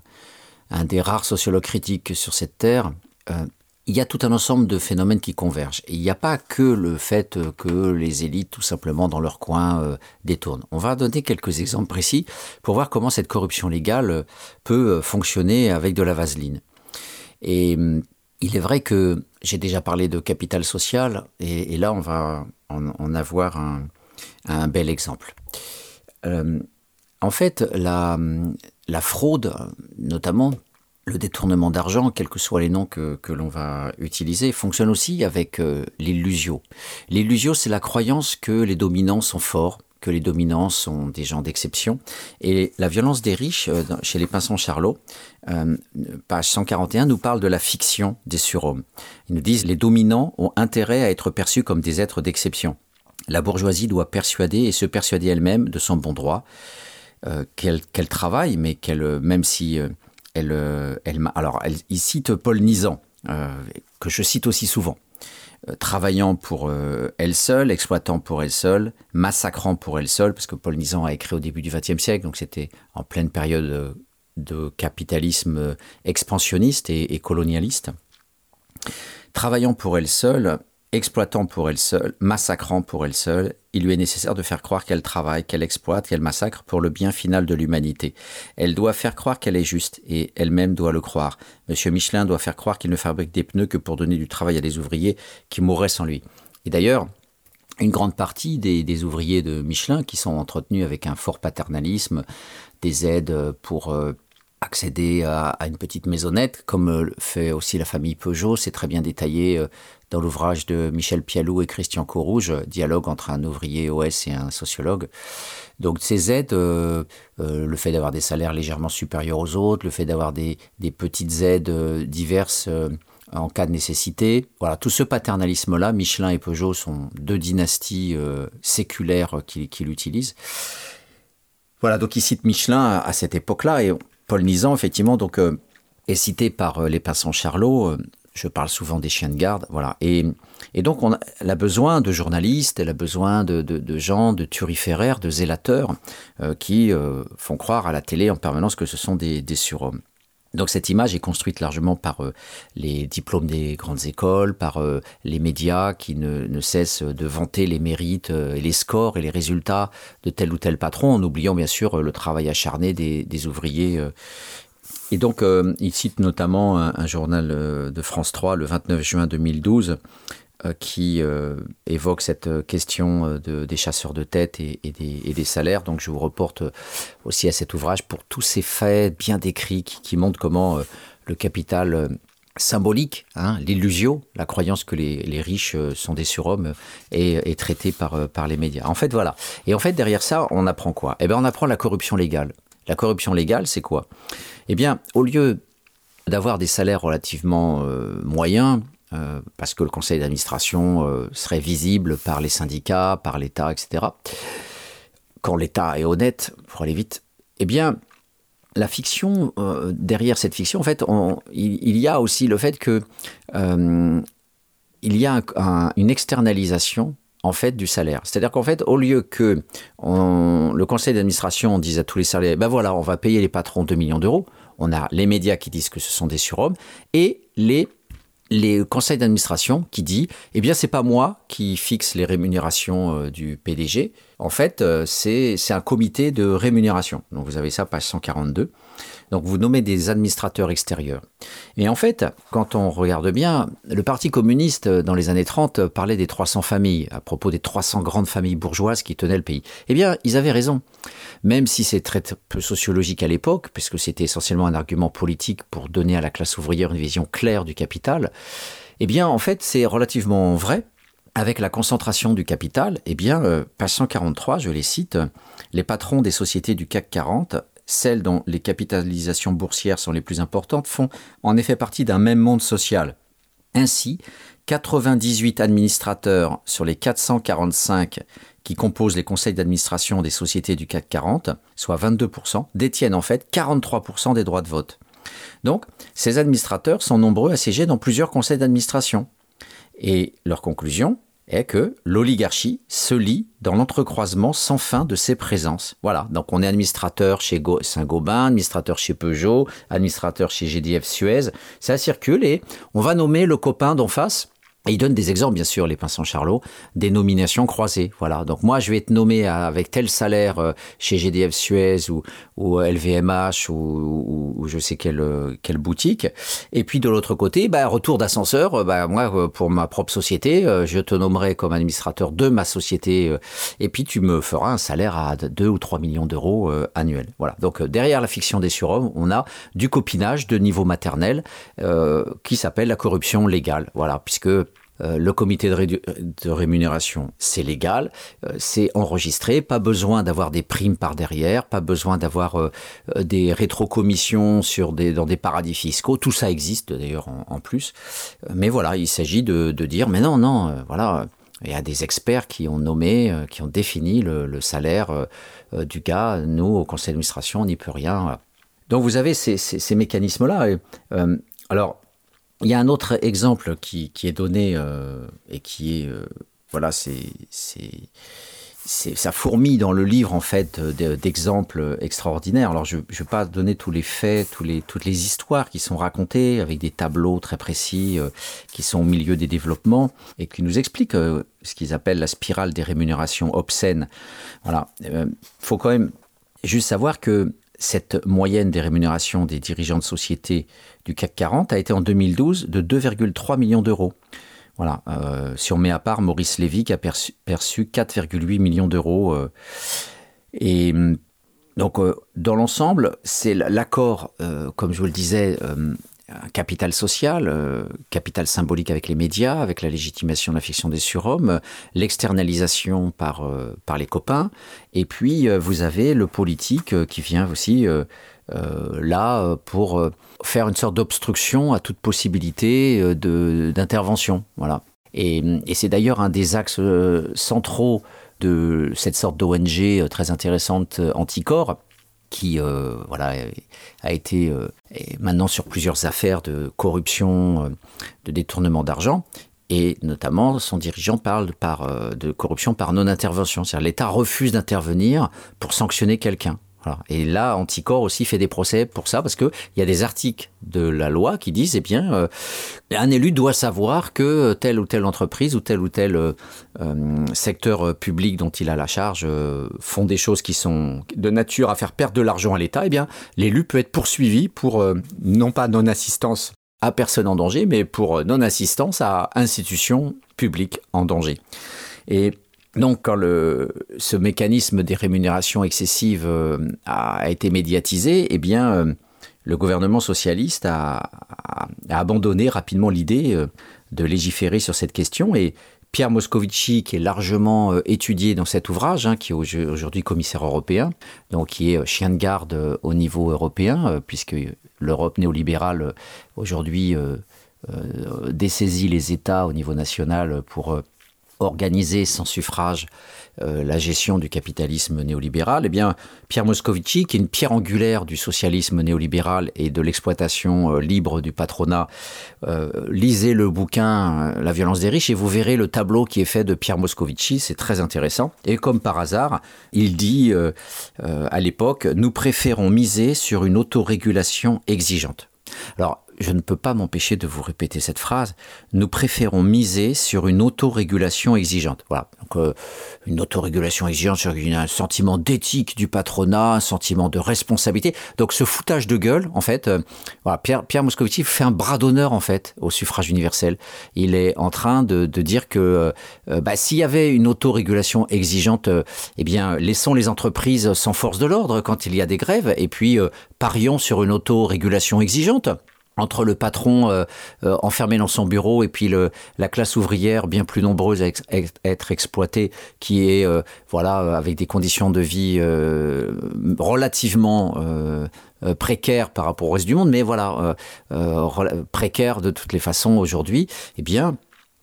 un des rares sociologues critiques sur cette terre. euh, il y a tout un ensemble de phénomènes qui convergent. Et il n'y a pas que le fait que les élites, tout simplement, dans leur coin, détournent. On va donner quelques exemples précis pour voir comment cette corruption légale peut fonctionner avec de la vaseline. Et hum, il est vrai que j'ai déjà parlé de capital social, et, là, on va en avoir un, un bel exemple. Euh, en fait, la, fraude, notamment le détournement d'argent, quels que soient les noms que, l'on va utiliser, fonctionne aussi avec euh, l'illusio. L'illusio, c'est la croyance que les dominants sont forts, que les dominants sont des gens d'exception. Et la violence des riches, euh, chez les Pinsons Charlot, euh, page 141, nous parle de la fiction des surhommes. Ils nous disent les dominants ont intérêt à être perçus comme des êtres d'exception. La bourgeoisie doit persuader et se persuader elle-même de son bon droit, euh, qu'elle travaille, mais qu'elle, euh, même si euh, elle, alors, il cite Paul Nizan, que je cite aussi souvent. Travaillant pour elle seule, exploitant pour elle seule, massacrant pour elle seule, parce que Paul Nizan a écrit au début du XXe siècle, donc c'était en pleine période de capitalisme expansionniste et colonialiste. Travaillant pour elle seule, exploitant pour elle seule, massacrant pour elle seule, il lui est nécessaire de faire croire qu'elle travaille, qu'elle exploite, qu'elle massacre pour le bien final de l'humanité. Elle doit faire croire qu'elle est juste, et elle-même doit le croire. Monsieur Michelin doit faire croire qu'il ne fabrique des pneus que pour donner du travail à des ouvriers qui mourraient sans lui. Et d'ailleurs, une grande partie des, ouvriers de Michelin qui sont entretenus avec un fort paternalisme, des aides pour euh, accéder à, à une petite maisonnette, comme fait aussi la famille Peugeot, c'est très bien détaillé euh, dans l'ouvrage de Michel Pialou et Christian Corouge, dialogue entre un ouvrier OS et un sociologue. Donc ces aides, euh, euh, le fait d'avoir des salaires légèrement supérieurs aux autres, le fait d'avoir des, petites aides euh, diverses en cas de nécessité, voilà, tout ce paternalisme-là, Michelin et Peugeot sont deux dynasties séculaires qui, qui l'utilisent. Voilà, donc il cite Michelin à, cette époque-là et Paul Nizan, effectivement, donc est cité par les passants Charlot. Je parle souvent des chiens de garde, voilà. Et, donc on a, elle a besoin de journalistes, elle a besoin de, gens, de turiféraires, de zélateurs euh, qui euh, font croire à la télé en permanence que ce sont des, surhommes. Donc cette image est construite largement par euh, les diplômes des grandes écoles, par les médias qui ne, cessent de vanter les mérites et les scores et les résultats de tel ou tel patron, en oubliant bien sûr le travail acharné des ouvriers. Et donc euh, il cite notamment un, journal euh, de France 3 le 29 juin 2012 euh, qui évoque cette question de- des chasseurs de tête et, des, salaires. Donc je vous reporte aussi à cet ouvrage pour tous ces faits bien décrits qui, montrent comment le capital symbolique, hein, l'illusio, la croyance que les, riches sont des surhommes, est, est traité par, par les médias. En fait, voilà. Et en fait, derrière ça, on apprend quoi? Eh bien, on apprend la corruption légale. La corruption légale, c'est quoi? Eh bien, au lieu d'avoir des salaires relativement euh, moyens, euh, parce que le conseil d'administration euh, serait visible par les syndicats, par l'État, etc. Quand l'État est honnête, pour aller vite, eh bien, la fiction, derrière cette fiction, en fait, il, y a aussi le fait que il y a un- un- une externalisation en fait du salaire. C'est-à-dire qu'en fait, au lieu que le conseil d'administration dise à tous les salariés, ben voilà, on va payer les patrons 2 millions d'euros, on a les médias qui disent que ce sont des surhommes et les les conseils d'administration qui dit eh bien c'est pas moi qui fixe les rémunérations euh, du PDG en fait euh, c'est c'est un comité de rémunération. Donc vous avez ça page 142 donc vous nommez des administrateurs extérieurs. Et en fait quand on regarde bien le parti communiste euh, dans les années 30 parlait des 300 familles à propos des 300 grandes familles bourgeoises qui tenaient le pays. Eh bien ils avaient raison. Même si c'est très peu sociologique à l'époque, puisque c'était essentiellement un argument politique pour donner à la classe ouvrière une vision claire du capital, eh bien, en fait, c'est relativement vrai. Avec la concentration du capital, eh bien, euh, page 143, je les cite, les patrons des sociétés du CAC 40, celles dont les capitalisations boursières sont les plus importantes, font en effet partie d'un même monde social. Ainsi, 98 administrateurs sur les 445 qui composent les conseils d'administration des sociétés du CAC 40, soit 22%, détiennent en fait 43% des droits de vote. Donc, ces administrateurs sont nombreux à siéger dans plusieurs conseils d'administration. Et leur conclusion est que l'oligarchie se lie dans l'entrecroisement sans fin de ses présences. Voilà, donc on est administrateur chez Go- Saint-Gobain, administrateur chez Peugeot, administrateur chez GDF Suez, ça circule et on va nommer le copain d'en face. Et il donne des exemples, bien sûr, les pinsons Charlot, des nominations croisées. Voilà. Donc moi, je vais être nommé avec tel salaire euh, chez GDF Suez ou, LVMH ou, ou- je sais quelle, euh, quelle boutique. Et puis de l'autre côté, bah, retour d'ascenseur. euh, Bah, moi, euh, pour ma propre société, euh, je te nommerai comme administrateur de ma société. euh, et puis tu me feras un salaire à 2 ou 3 millions d'euros euh, annuels. Voilà. Donc euh, derrière la fiction des surhommes, on a du copinage de niveau maternel euh, qui s'appelle la corruption légale. Voilà, puisque euh, le comité de, rémunération, c'est légal, euh, c'est enregistré, pas besoin d'avoir des primes par derrière, pas besoin d'avoir euh, des rétrocommissions sur des, dans des paradis fiscaux, tout ça existe d'ailleurs en, plus. Mais voilà, il s'agit de, dire, mais non, non, voilà, il y a des experts qui ont nommé, qui ont défini le, salaire du gars, nous, au conseil d'administration, on n'y peut rien. Donc vous avez ces, ces- mécanismes-là. alors, il y a un autre exemple qui, est donné euh, et qui est, euh, voilà, c'est, ça fourmille dans le livre en fait de- d'exemples extraordinaires. Alors je ne vais pas donner tous les faits, toutes les histoires qui sont racontées avec des tableaux très précis euh, qui sont au milieu des développements et qui nous expliquent ce qu'ils appellent la spirale des rémunérations obscènes. Voilà, il faut quand même juste savoir que cette moyenne des rémunérations des dirigeants de sociétés du CAC 40 a été en 2012 de 2,3 millions d'euros. Voilà, euh, si on met à part Maurice Lévy qui a perçu, perçu 4,8 millions d'euros. euh, et hum, donc, euh, dans l'ensemble, c'est l'accord, comme je vous le disais, un capital social, euh, capital symbolique avec les médias, avec la légitimation de la fiction des surhommes, l'externalisation par, euh, par les copains, et puis euh, vous avez le politique euh, qui vient aussi euh, là pour faire une sorte d'obstruction à toute possibilité d'intervention. Voilà. Et, et c'est d'ailleurs un des axes centraux de cette sorte d'ONG très intéressante, Anticorps, qui euh, voilà, a été euh, maintenant sur plusieurs affaires de corruption, euh, de détournement d'argent. Et notamment, son dirigeant parle par, de corruption par non-intervention. C'est-à-dire l'État refuse d'intervenir pour sanctionner quelqu'un. Et là, Anticor aussi fait des procès pour ça, parce qu'il y a des articles de la loi qui disent, eh bien, euh, un élu doit savoir que telle ou telle entreprise ou tel ou tel euh, euh, secteur public dont il a la charge font des choses qui sont de nature à faire perdre de l'argent à l'État, eh bien, l'élu peut être poursuivi pour non pas non-assistance à personne en danger, mais pour non-assistance à institution public en danger. Donc, quand le, ce mécanisme des rémunérations excessives euh, a, été médiatisé, eh bien, euh, le gouvernement socialiste a, abandonné rapidement l'idée euh, de légiférer sur cette question. Et Pierre Moscovici, qui est largement étudié dans cet ouvrage, hein, qui est au- aujourd'hui commissaire européen, donc qui est chien de garde au niveau européen, puisque l'Europe néolibérale aujourd'hui dessaisit les États au niveau national pour organiser sans suffrage euh, la gestion du capitalisme néolibéral, eh bien, Pierre Moscovici, qui est une pierre angulaire du socialisme néolibéral et de l'exploitation euh, libre du patronat, euh, lisez le bouquin La violence des riches et vous verrez le tableau qui est fait de Pierre Moscovici, c'est très intéressant. Et comme par hasard, il dit à l'époque, nous préférons miser sur une autorégulation exigeante. Alors, je ne peux pas m'empêcher de vous répéter cette phrase. Nous préférons miser sur une autorégulation exigeante. Voilà. Donc, euh, une autorégulation exigeante sur un sentiment d'éthique du patronat, un sentiment de responsabilité. Donc, ce foutage de gueule, en fait, euh, voilà, Pierre, Pierre Moscovici fait un bras d'honneur, en fait, au suffrage universel. Il est en train de, de dire que euh, euh, bah, s'il y avait une autorégulation exigeante, euh, eh bien, laissons les entreprises sans force de l'ordre quand il y a des grèves, et puis euh, parions sur une autorégulation exigeante entre le patron euh, euh, enfermé dans son bureau et puis la classe ouvrière bien plus nombreuse à, être exploitée, qui est euh, voilà avec des conditions de vie relativement précaires par rapport au reste du monde, mais voilà précaires de toutes les façons aujourd'hui. Eh bien,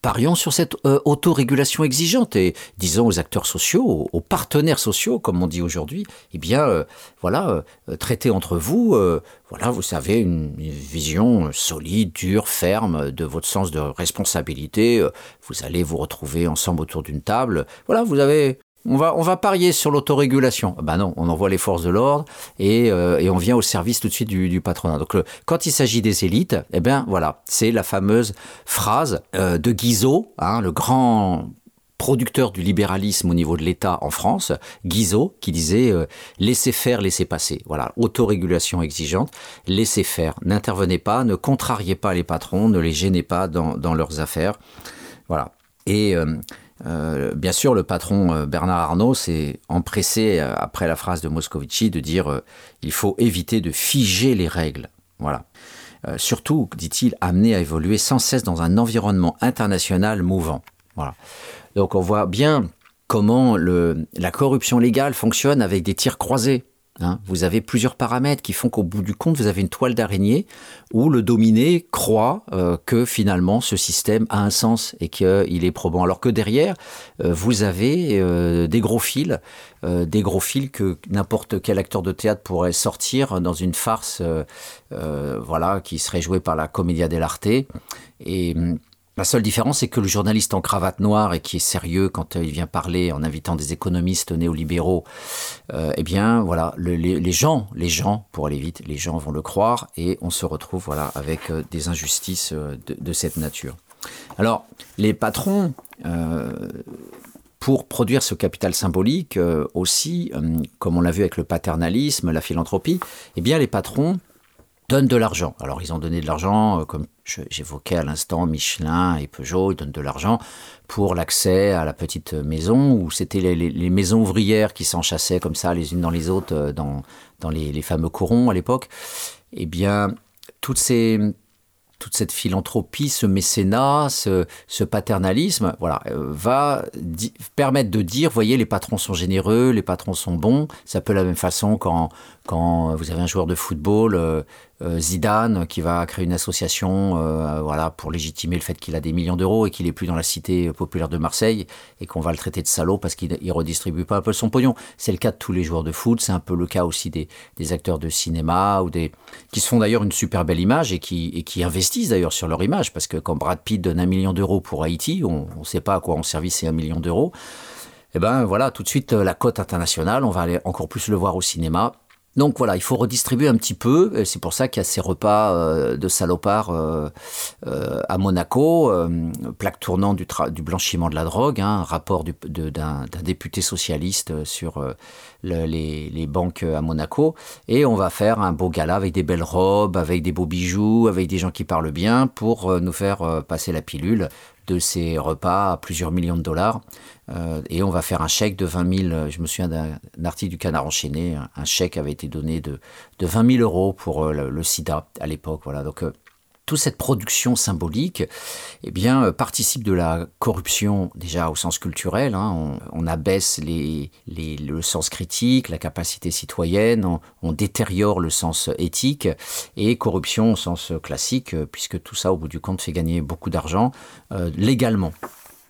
parions sur cette euh, autorégulation exigeante et disons aux acteurs sociaux, aux, partenaires sociaux, comme on dit aujourd'hui, eh bien, euh, voilà, euh, traitez entre vous, euh, voilà, vous savez, une, une vision solide, dure, ferme de votre sens de responsabilité. euh, Vous allez vous retrouver ensemble autour d'une table. Voilà, vous avez. On va, on va parier sur l'autorégulation. Ben non, on envoie les forces de l'ordre et, euh, et on vient au service tout de suite du, patronat. Donc, quand il s'agit des élites, eh bien voilà, c'est la fameuse phrase euh, de Guizot, hein, le grand producteur du libéralisme au niveau de l'État en France, Guizot, qui disait euh, laissez faire, laissez passer. Voilà, autorégulation exigeante, laissez faire, n'intervenez pas, ne contrariez pas les patrons, ne les gênez pas dans, dans leurs affaires. Voilà. Et euh, bien sûr, le patron euh, Bernard Arnault s'est empressé, euh, après la phrase de Moscovici, de dire il faut éviter de figer les règles. Voilà. Surtout, dit-il, amener à évoluer sans cesse dans un environnement international mouvant. Voilà. Donc on voit bien comment la corruption légale fonctionne avec des tirs croisés. Hein. vous avez plusieurs paramètres qui font qu'au bout du compte, vous avez une toile d'araignée où le dominé croit euh, que finalement ce système a un sens et qu'il est probant. Alors que derrière, euh, vous avez euh, des gros fils, euh, des gros fils que n'importe quel acteur de théâtre pourrait sortir dans une farce euh, euh, voilà, qui serait jouée par la Commedia dell'arte. Et hum, la seule différence, c'est que le journaliste en cravate noire et qui est sérieux quand euh, il vient parler en invitant des économistes néolibéraux, euh, eh bien, voilà, le- les, gens, les gens, pour aller vite, les gens vont le croire et on se retrouve, voilà, avec euh, des injustices de, cette nature. Alors, les patrons, pour produire ce capital symbolique aussi, comme on l'a vu avec le paternalisme, la philanthropie, eh bien, les patrons donnent de l'argent. Alors, ils ont donné de l'argent, euh, comme j'évoquais à l'instant, Michelin et Peugeot, ils donnent de l'argent pour l'accès à la petite maison, où c'était les, les- maisons ouvrières qui s'enchassaient comme ça, les unes dans les autres, euh, dans, dans les, fameux corons à l'époque. Eh bien, toutes ces, toute cette philanthropie, ce mécénat, ce, paternalisme, voilà, euh, va permettre de dire, voyez, les patrons sont généreux, les patrons sont bons. C'est un peu la même façon quand, quand vous avez un joueur de football, Zidane, qui va créer une association, euh, voilà, pour légitimer le fait qu'il a des millions d'euros et qu'il est plus dans la cité populaire de Marseille et qu'on va le traiter de salaud parce qu'il il redistribue pas un peu son pognon. C'est le cas de tous les joueurs de foot, c'est un peu le cas aussi des, acteurs de cinéma ou des qui se font d'ailleurs une super belle image et qui, investissent d'ailleurs sur leur image parce que quand Brad Pitt donne un million d'euros pour Haïti, on ne sait pas à quoi ont servi ces un million d'euros. Et ben voilà, tout de suite euh, la cote internationale, on va aller encore plus le voir au cinéma. Donc voilà, il faut redistribuer un petit peu. C'est pour ça qu'il y a ces repas euh, de salopards euh, euh, à Monaco, plaque tournante du, blanchiment de la drogue, hein, un rapport d'un député socialiste sur le- les, banques à Monaco. Et on va faire un beau gala avec des belles robes, avec des beaux bijoux, avec des gens qui parlent bien pour nous faire passer la pilule. De ces repas à plusieurs millions de dollars. Euh, et on va faire un chèque de 20 000. euh, Je me souviens d'un article du Canard enchaîné. Un, chèque avait été donné de, de 20 000 euros pour euh, le, le sida à l'époque. Voilà. Donc, euh, toute cette production symbolique eh euh, participe de la corruption déjà au sens culturel. hein. On, abaisse les, le sens critique, la capacité citoyenne, on, on détériore le sens éthique et corruption au sens classique, euh, puisque tout ça, au bout du compte, fait gagner beaucoup d'argent euh, légalement.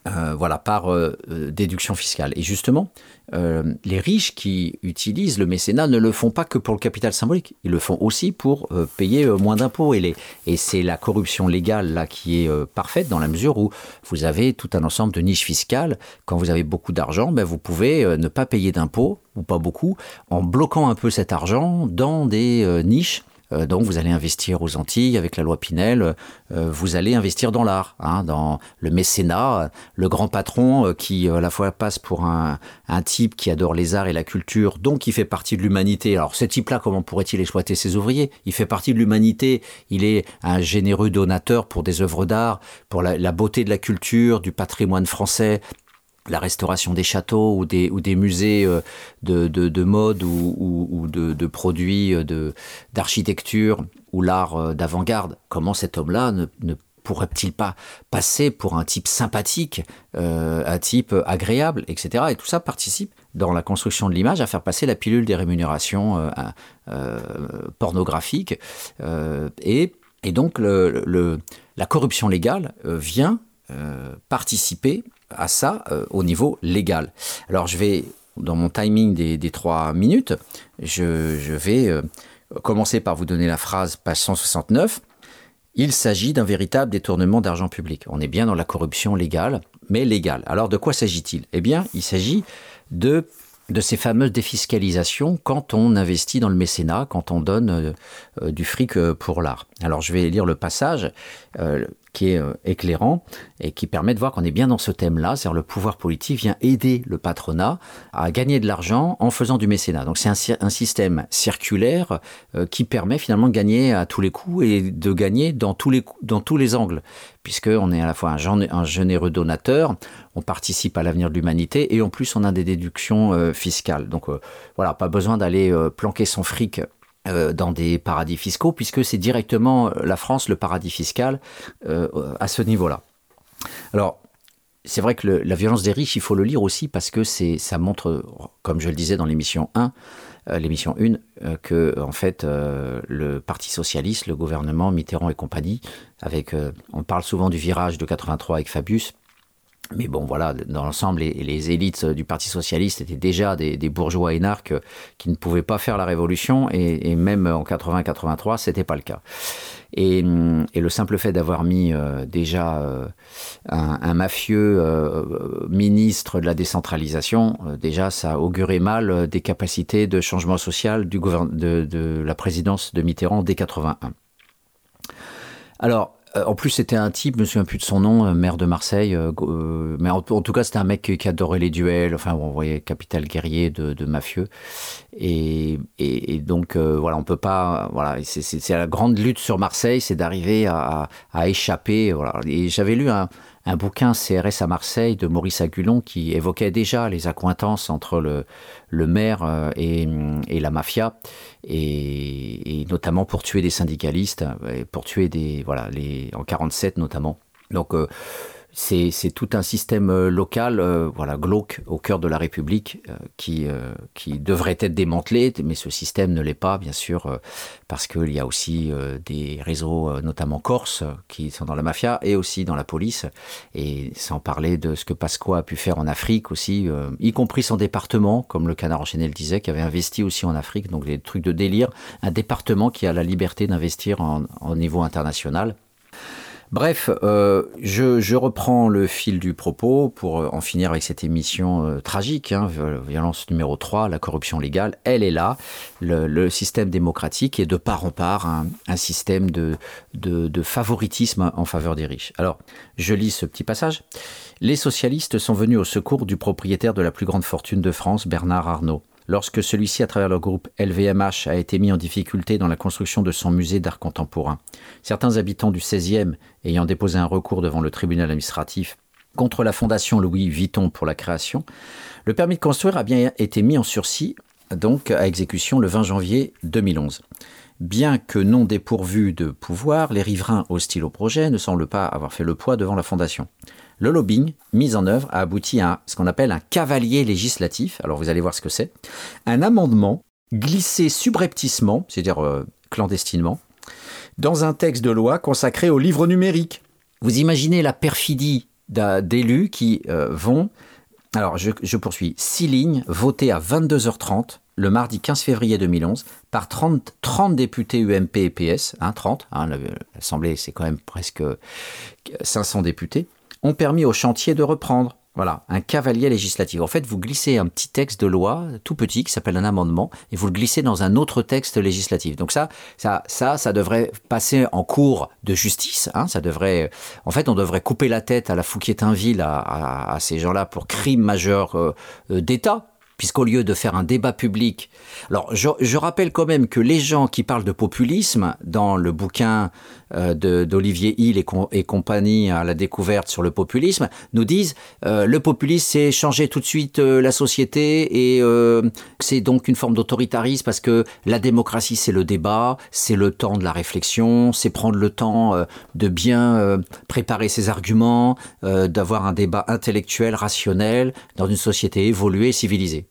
Euh, voilà, par euh, euh, déduction fiscale. Et justement, les riches qui utilisent le mécénat ne le font pas que pour le capital symbolique, ils le font aussi pour payer moins d'impôts. Et, c'est la corruption légale là qui est parfaite dans la mesure où vous avez tout un ensemble de niches fiscales. Quand vous avez beaucoup d'argent, ben, vous pouvez ne pas payer d'impôts, ou pas beaucoup, en bloquant un peu cet argent dans des niches euh, donc vous allez investir aux Antilles avec la loi Pinel, euh, vous allez investir dans l'art, hein, dans le mécénat, euh, le grand patron qui à la fois passe pour un, un type qui adore les arts et la culture, donc qui fait partie de l'humanité. Alors ce type-là, comment pourrait-il exploiter ses ouvriers? Il fait partie de l'humanité, il est un généreux donateur pour des œuvres d'art, pour la beauté de la culture, du patrimoine français, la restauration des châteaux ou des, musées euh, de, de, de mode ou, de, produits euh, d'architecture ou l'art euh, d'avant-garde, comment cet homme-là ne, pourrait-il pas passer pour un type sympathique, un type agréable, etc. Et tout ça participe dans la construction de l'image à faire passer la pilule des rémunérations pornographiques. Et, donc la corruption légale vient participer à ça euh, au niveau légal. Alors je vais, dans mon timing des, trois minutes, je, vais euh, commencer par vous donner la phrase page 169. Il s'agit d'un véritable détournement d'argent public. On est bien dans la corruption légale, mais légale. Alors de quoi s'agit-il? Eh bien, il s'agit de, ces fameuses défiscalisations quand on investit dans le mécénat, quand on donne euh, du fric pour l'art. Alors je vais lire le passage qui est euh, éclairant et qui permet de voir qu'on est bien dans ce thème-là, c'est-à-dire le pouvoir politique vient aider le patronat à gagner de l'argent en faisant du mécénat. Donc c'est un, système circulaire euh, qui permet finalement de gagner à tous les coups et de gagner dans tous les, angles, puisqu'on est à la fois un, généreux donateur, on participe à l'avenir de l'humanité et en plus on a des déductions euh, fiscales. Donc voilà, pas besoin d'aller planquer son fric dans des paradis fiscaux, puisque c'est directement euh, la France le paradis fiscal euh, à ce niveau-là. Alors, c'est vrai que la violence des riches, il faut le lire aussi parce que ça montre, comme je le disais dans l'émission 1, euh, l'émission 1, euh, que en fait euh, le Parti socialiste, le gouvernement Mitterrand et compagnie, avec, euh, on parle souvent du virage de 83 avec Fabius, mais bon, voilà, dans l'ensemble, les, élites du Parti socialiste étaient déjà des, bourgeois énarques qui ne pouvaient pas faire la révolution, et, même en 80-83, c'était pas le cas. Et, le simple fait d'avoir mis euh, déjà euh, un, mafieux euh, ministre de la décentralisation, déjà ça augurait mal des capacités de changement social de, de la présidence de Mitterrand dès 81. Alors, en plus, c'était un type, je me souviens plus de son nom, euh, maire de Marseille, euh, euh, mais en, tout cas, c'était un mec qui, adorait les duels, enfin, vous voyez, capital guerrier de, mafieux. Et, donc, euh, voilà, on peut pas, voilà, c'est la grande lutte sur Marseille, c'est d'arriver à, à échapper, voilà. Et j'avais lu un, un bouquin CRS à Marseille de Maurice Agulon qui évoquait déjà les accointances entre le, maire euh, et, la mafia, et, et notamment pour tuer des syndicalistes, et pour tuer des, voilà, les, en 47 notamment. Donc, euh, c'est tout un système euh, local, euh, voilà, glauque, au cœur de la République, euh, qui, euh, qui devrait être démantelé, mais ce système ne l'est pas, bien sûr, euh, parce qu'il y a aussi des réseaux, notamment corses, qui sont dans la mafia et aussi dans la police, et sans parler de ce que Pasqua a pu faire en Afrique aussi, y compris son département, comme le canard enchaîné le disait, qui avait investi aussi en Afrique, donc des trucs de délire, un département qui a la liberté d'investir en niveau international. Bref, euh, je, reprends le fil du propos pour euh, en finir avec cette émission euh, tragique, hein, viol- violence numéro 3, la corruption légale, elle est là. Le, système démocratique est de part en part un, système de, de, de favoritisme en faveur des riches. Alors, je lis ce petit passage. Les socialistes sont venus au secours du propriétaire de la plus grande fortune de France, Bernard Arnault. Lorsque celui-ci, à travers le groupe LVMH, a été mis en difficulté dans la construction de son musée d'art contemporain. Certains habitants du 16e, ayant déposé un recours devant le tribunal administratif contre la fondation Louis Vuitton pour la création, le permis de construire a bien été mis en sursis, donc à exécution le 20 janvier 2011. Bien que non dépourvus de pouvoir, les riverains hostiles au projet ne semblent pas avoir fait le poids devant la fondation. Le lobbying mis en œuvre a abouti à ce qu'on appelle un cavalier législatif. Alors vous allez voir ce que c'est. Un amendement glissé subrepticement, c'est-à-dire euh, clandestinement, dans un texte de loi consacré au livre numérique. Vous imaginez la perfidie d'élus qui euh, vont. Alors, je, poursuis. Six lignes votées à 22h30 le mardi 15 février 2011 par 30, 30 députés UMP et PS, hein, 30, hein, la- l'Assemblée c'est quand même presque 500 députés, ont permis au chantier de reprendre. Voilà, un cavalier législatif. En fait, vous glissez un petit texte de loi tout petit qui s'appelle un amendement et vous le glissez dans un autre texte législatif. Donc ça, ça, ça, ça devrait passer en cours de justice. Hein, ça devrait, en fait, on devrait couper la tête à la Fouquier-Tinville à, ces gens-là pour crime majeur euh, euh, d'État. Puisqu'au lieu de faire un débat public, alors je, rappelle quand même que les gens qui parlent de populisme dans le bouquin d'Olivier Hill et, com- et compagnie à la découverte sur le populisme nous disent euh, le populisme c'est changer tout de suite euh, la société et euh, c'est donc une forme d'autoritarisme parce que la démocratie c'est le débat, c'est le temps de la réflexion, c'est prendre le temps euh, de bien euh, préparer ses arguments, euh, d'avoir un débat intellectuel, rationnel dans une société évoluée, civilisée.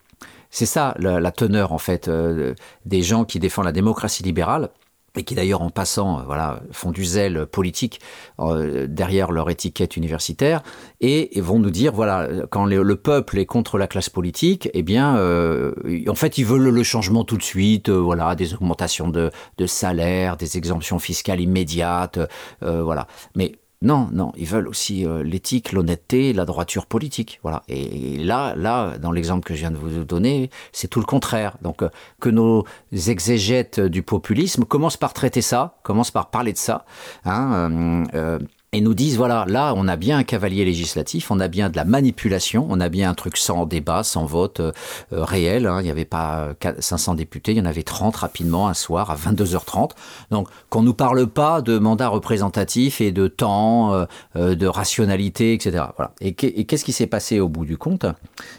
C'est ça la, teneur en fait euh, des gens qui défendent la démocratie libérale et qui d'ailleurs en passant euh, voilà font du zèle politique euh, derrière leur étiquette universitaire et, vont nous dire voilà quand le, le peuple est contre la classe politique eh bien euh, en fait ils veulent le changement tout de suite euh, voilà des augmentations de, de salaire des exemptions fiscales immédiates voilà. Mais non, non, ils veulent aussi euh, l'éthique, l'honnêteté, la droiture politique. Voilà. Et, là, là, dans l'exemple que je viens de vous donner, c'est tout le contraire. Donc, euh, que nos exégètes du populisme commencent par traiter ça, commencent par parler de ça, hein, euh, et nous disent voilà, là, on a bien un cavalier législatif, on a bien de la manipulation, on a bien un truc sans débat, sans vote euh, euh, réel. hein. Il n'y avait pas euh, 4- 500 députés, il y en avait 30 rapidement un soir à 22h30. Donc, qu'on nous parle pas de mandat représentatif et de temps, euh, euh, de rationalité, etc. Voilà. Et qu'est- et qu'est-ce qui s'est passé au bout du compte?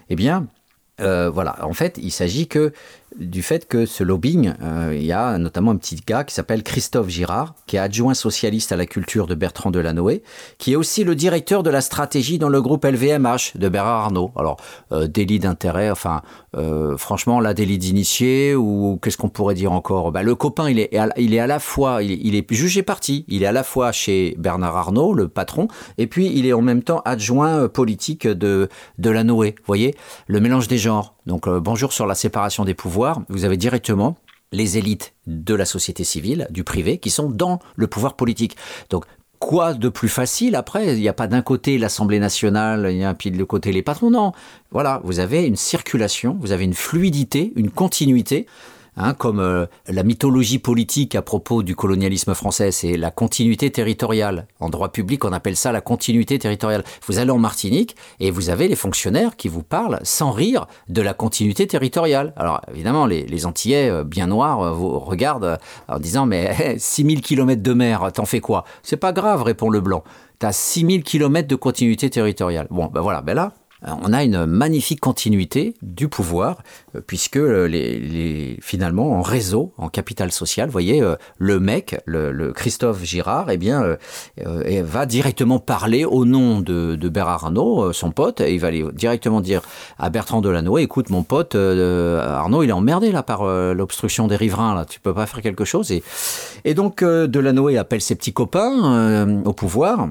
Eh bien, euh, voilà, en fait, il s'agit que du fait que ce lobbying, euh, il y a notamment un petit gars qui s'appelle Christophe Girard, qui est adjoint socialiste à la culture de Bertrand Delanoë, qui est aussi le directeur de la stratégie dans le groupe LVMH de Bernard Arnault. Alors, euh, délit d'intérêt, enfin, euh, franchement, là, délit d'initié, ou qu'est-ce qu'on pourrait dire encore? Bah, Le copain, il est, à- il est à la fois, il il est jugé parti, il est à la fois chez Bernard Arnault, le patron, et puis il est en même temps adjoint politique de, de la Noé. Vous voyez? Le mélange des genres. Donc, euh, bonjour sur la séparation des pouvoirs. Vous avez directement les élites de la société civile, du privé, qui sont dans le pouvoir politique. Donc, quoi de plus facile après? Il n'y a pas d'un côté l'Assemblée nationale, il y a puis de l'autre côté les patrons. Non, voilà, vous avez une circulation, vous avez une fluidité, une continuité. Hein, comme euh, la mythologie politique à propos du colonialisme français, c'est la continuité territoriale. En droit public, on appelle ça la continuité territoriale. Vous allez en Martinique et vous avez les fonctionnaires qui vous parlent sans rire de la continuité territoriale. Alors évidemment, les, Antillais euh, bien noirs euh, vous regardent en disant mais (laughs) 6000 km de mer, t'en fais quoi? C'est pas grave, répond le blanc. T'as 6000 km de continuité territoriale. Bon, ben voilà, ben là, on a une magnifique continuité du pouvoir, euh, puisque euh, finalement, en réseau, en capital social, vous voyez, euh, le mec, le, Christophe Girard, eh bien, va directement parler au nom de, de Arnault, son pote, et il va aller directement dire à Bertrand Delanoë, écoute, mon pote, Arnaud, il est emmerdé là par l'obstruction des riverains, là, tu peux pas faire quelque chose. Et, et donc, Delanoë appelle ses petits copains au pouvoir.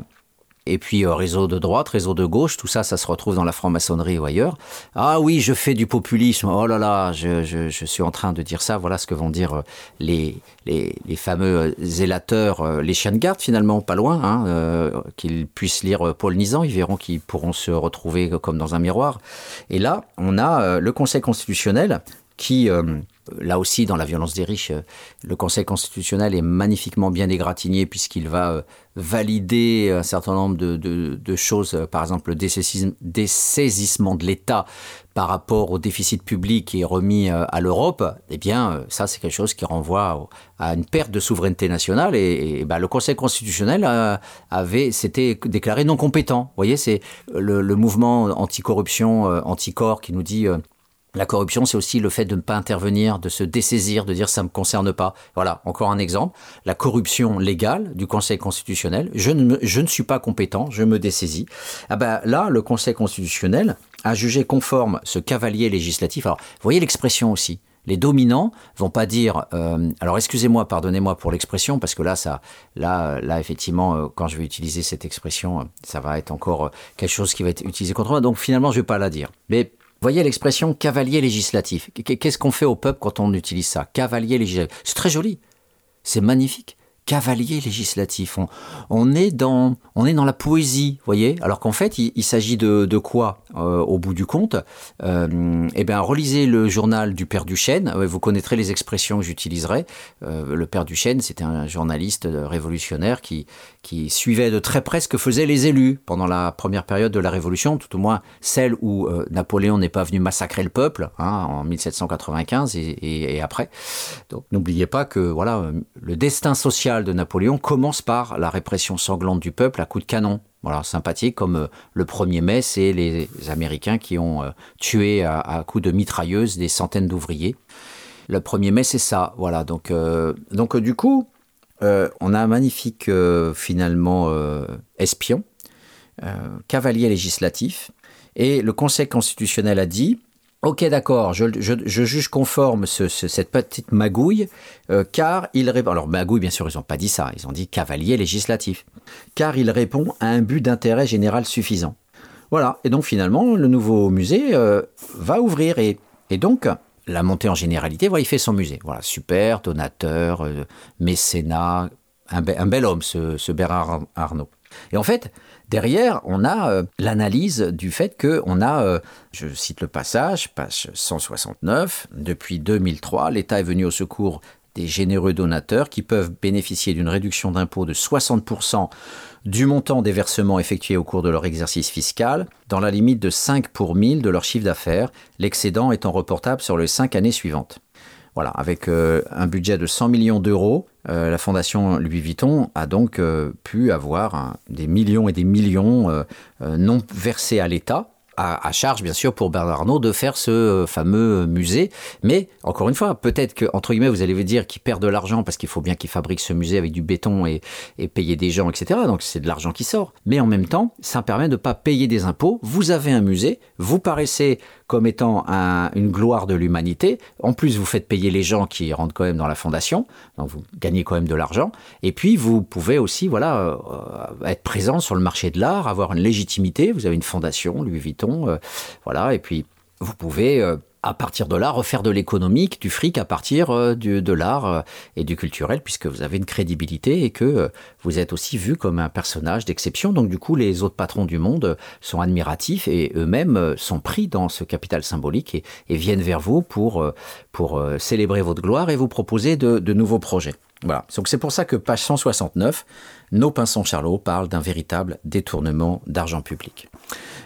Et puis euh, réseau de droite, réseau de gauche, tout ça, ça se retrouve dans la franc-maçonnerie ou ailleurs. Ah oui, je fais du populisme. Oh là là, je, je, suis en train de dire ça. Voilà ce que vont dire euh, les, les, fameux euh, zélateurs, les chiens de garde finalement, pas loin, hein, qu'ils puissent lire Paul Nizan. Ils verront qu'ils pourront se retrouver comme dans un miroir. Et là, on a le Conseil constitutionnel qui, euh, là aussi, dans la violence des riches, euh, le Conseil constitutionnel est magnifiquement bien égratigné puisqu'il va euh, valider un certain nombre de, choses, par exemple le dessaisissement de l'État par rapport au déficit public qui est remis à l'Europe, eh bien, ça, c'est quelque chose qui renvoie à une perte de souveraineté nationale. Et, ben, le Conseil constitutionnel avait s'était déclaré non compétent. Vous voyez, c'est le, le mouvement anticorruption, anticorps, qui nous dit la corruption, c'est aussi le fait de ne pas intervenir, de se dessaisir, de dire ça ne me concerne pas. Voilà, encore un exemple. La corruption légale du Conseil constitutionnel, je ne, je ne suis pas compétent, je me dessaisis. Ah ben, là, le Conseil constitutionnel a jugé conforme ce cavalier législatif. Alors, vous voyez l'expression aussi. Les dominants vont pas dire. euh, alors, excusez-moi, pardonnez-moi pour l'expression, parce que là, ça, là, là, effectivement, euh, quand je vais utiliser cette expression, ça va être encore euh, quelque chose qui va être utilisé contre moi. Donc, finalement, je vais pas la dire. Mais Voyez l'expression cavalier législatif. Qu- Qu'est-ce qu'on fait au peuple quand on utilise ça? Cavalier législatif. C'est très joli. C'est magnifique. Cavalier législatif. On, est dans, on est dans la poésie, voyez. Alors qu'en fait, il, s'agit de, quoi euh, au bout du compte euh, Eh bien, relisez le journal du Père Duchesne. Vous connaîtrez les expressions que j'utiliserai. Euh, le Père Duchesne, c'était un journaliste révolutionnaire qui, qui suivait de très près ce que faisaient les élus pendant la première période de la Révolution, tout au moins celle où Napoléon n'est pas venu massacrer le peuple hein, en 1795 et, et- après. Donc n'oubliez pas que voilà, le destin social de Napoléon commence par la répression sanglante du peuple à coups de canon. Voilà, sympathique, comme euh, le 1er mai, c'est les Américains qui ont euh, tué à, coups de mitrailleuses des centaines d'ouvriers. Le 1er mai, c'est ça. Voilà, donc, euh, donc du coup, on a un magnifique, finalement, espion, cavalier législatif, et le Conseil constitutionnel a dit Ok, d'accord, je, juge conforme ce- ce- cette petite magouille, euh, car il répond. Alors, magouille, bien sûr, ils n'ont pas dit ça, ils ont dit cavalier législatif, car il répond à un but d'intérêt général suffisant. Voilà, et donc finalement, le nouveau musée euh, va ouvrir, et, donc, la montée en généralité, il fait son musée. Voilà, super, donateur, euh, mécénat, un bel homme, ce, ce Bernard Arnault. Et en fait, derrière, on a euh, l'analyse du fait qu'on a, euh, je cite le passage, page 169, depuis 2003, l'État est venu au secours des généreux donateurs qui peuvent bénéficier d'une réduction d'impôt de 60% du montant des versements effectués au cours de leur exercice fiscal, dans la limite de 5 pour 1000 de leur chiffre d'affaires, l'excédent étant reportable sur les 5 années suivantes. Voilà, avec euh, un budget de 100 millions d'euros, euh, la fondation Louis Vuitton a donc euh, pu avoir un- des millions et des millions non versés à l'État. À, charge, bien sûr, pour Bernard Arnault de faire ce fameux musée. Mais, encore une fois, peut-être que, entre guillemets, vous allez vous dire qu'il perd de l'argent parce qu'il faut bien qu'il fabrique ce musée avec du béton et, et payer des gens, etc. Donc, c'est de l'argent qui sort. Mais en même temps, ça permet de ne pas payer des impôts. Vous avez un musée, vous paraissez comme étant un- une gloire de l'humanité. En plus, vous faites payer les gens qui rentrent quand même dans la fondation, donc vous gagnez quand même de l'argent. Et puis, vous pouvez aussi, voilà, euh, être présent sur le marché de l'art, avoir une légitimité. Vous avez une fondation, Louis Vuitton, euh, voilà. Et puis, vous pouvez euh, à partir de là refaire de l'économique, du fric à partir euh, du- de l'art euh, et du culturel, puisque vous avez une crédibilité et que euh, vous êtes aussi vu comme un personnage d'exception. Donc du coup, les autres patrons du monde sont admiratifs et eux-mêmes sont pris dans ce capital symbolique et, viennent vers vous pour, pour célébrer votre gloire et vous proposer de, de nouveaux projets. Voilà. Donc c'est pour ça que page 169, nos pinsons Charlot parlent d'un véritable détournement d'argent public.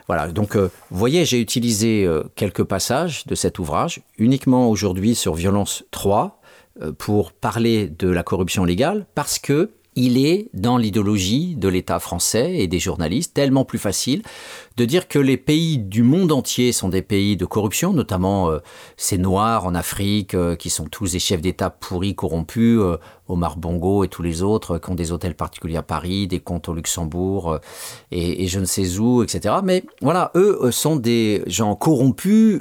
Voilà, donc euh, vous voyez, j'ai utilisé euh, quelques passages de cet ouvrage, uniquement aujourd'hui sur Violence 3, euh, pour parler de la corruption légale, parce que il est dans l'idéologie de l'État français et des journalistes tellement plus facile de dire que les pays du monde entier sont des pays de corruption, notamment euh, ces Noirs en Afrique euh, qui sont tous des chefs d'État pourris, corrompus, euh, Omar Bongo et tous les autres qui ont des hôtels particuliers à Paris, des comptes au Luxembourg et, je ne sais où, etc. Mais voilà, eux sont des gens corrompus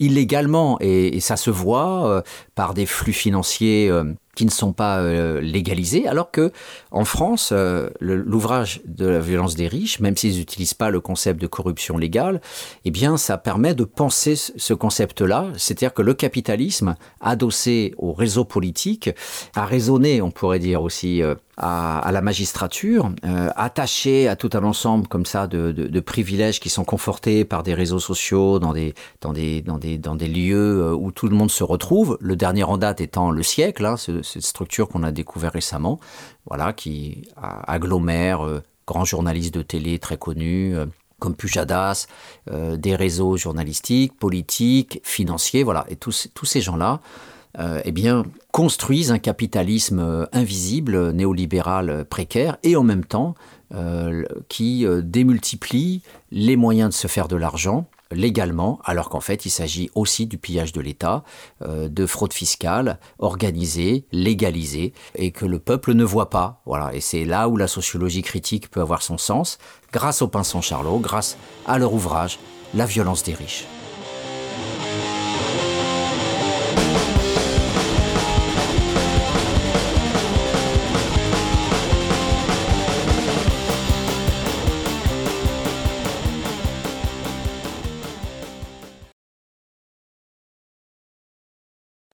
illégalement et, ça se voit par des flux financiers. Qui ne sont pas euh, légalisés, alors que en France, euh, l'ouvrage de la violence des riches, même s'ils n'utilisent pas le concept de corruption légale, eh bien, ça permet de penser ce- ce concept-là, c'est-à-dire que le capitalisme, adossé au réseau politique, a raisonné, on pourrait dire aussi, euh, à, la magistrature, euh, attachés à tout un ensemble comme ça de, privilèges qui sont confortés par des réseaux sociaux dans des, lieux où tout le monde se retrouve. Le dernier en date étant le siècle, hein, ce- cette structure qu'on a découvert récemment, voilà, qui agglomère euh, grands journalistes de télé très connus. euh, comme Pujadas, euh, des réseaux journalistiques, politiques, financiers, voilà. Et tous, ces gens-là, eh construisent un capitalisme invisible, néolibéral précaire, et en même temps qui démultiplie les moyens de se faire de l'argent légalement, alors qu'en fait il s'agit aussi du pillage de l'État, euh, de fraude fiscale organisée, légalisée, et que le peuple ne voit pas. Voilà, et c'est là où la sociologie critique peut avoir son sens, grâce au pinson Charlot, grâce à leur ouvrage La violence des riches.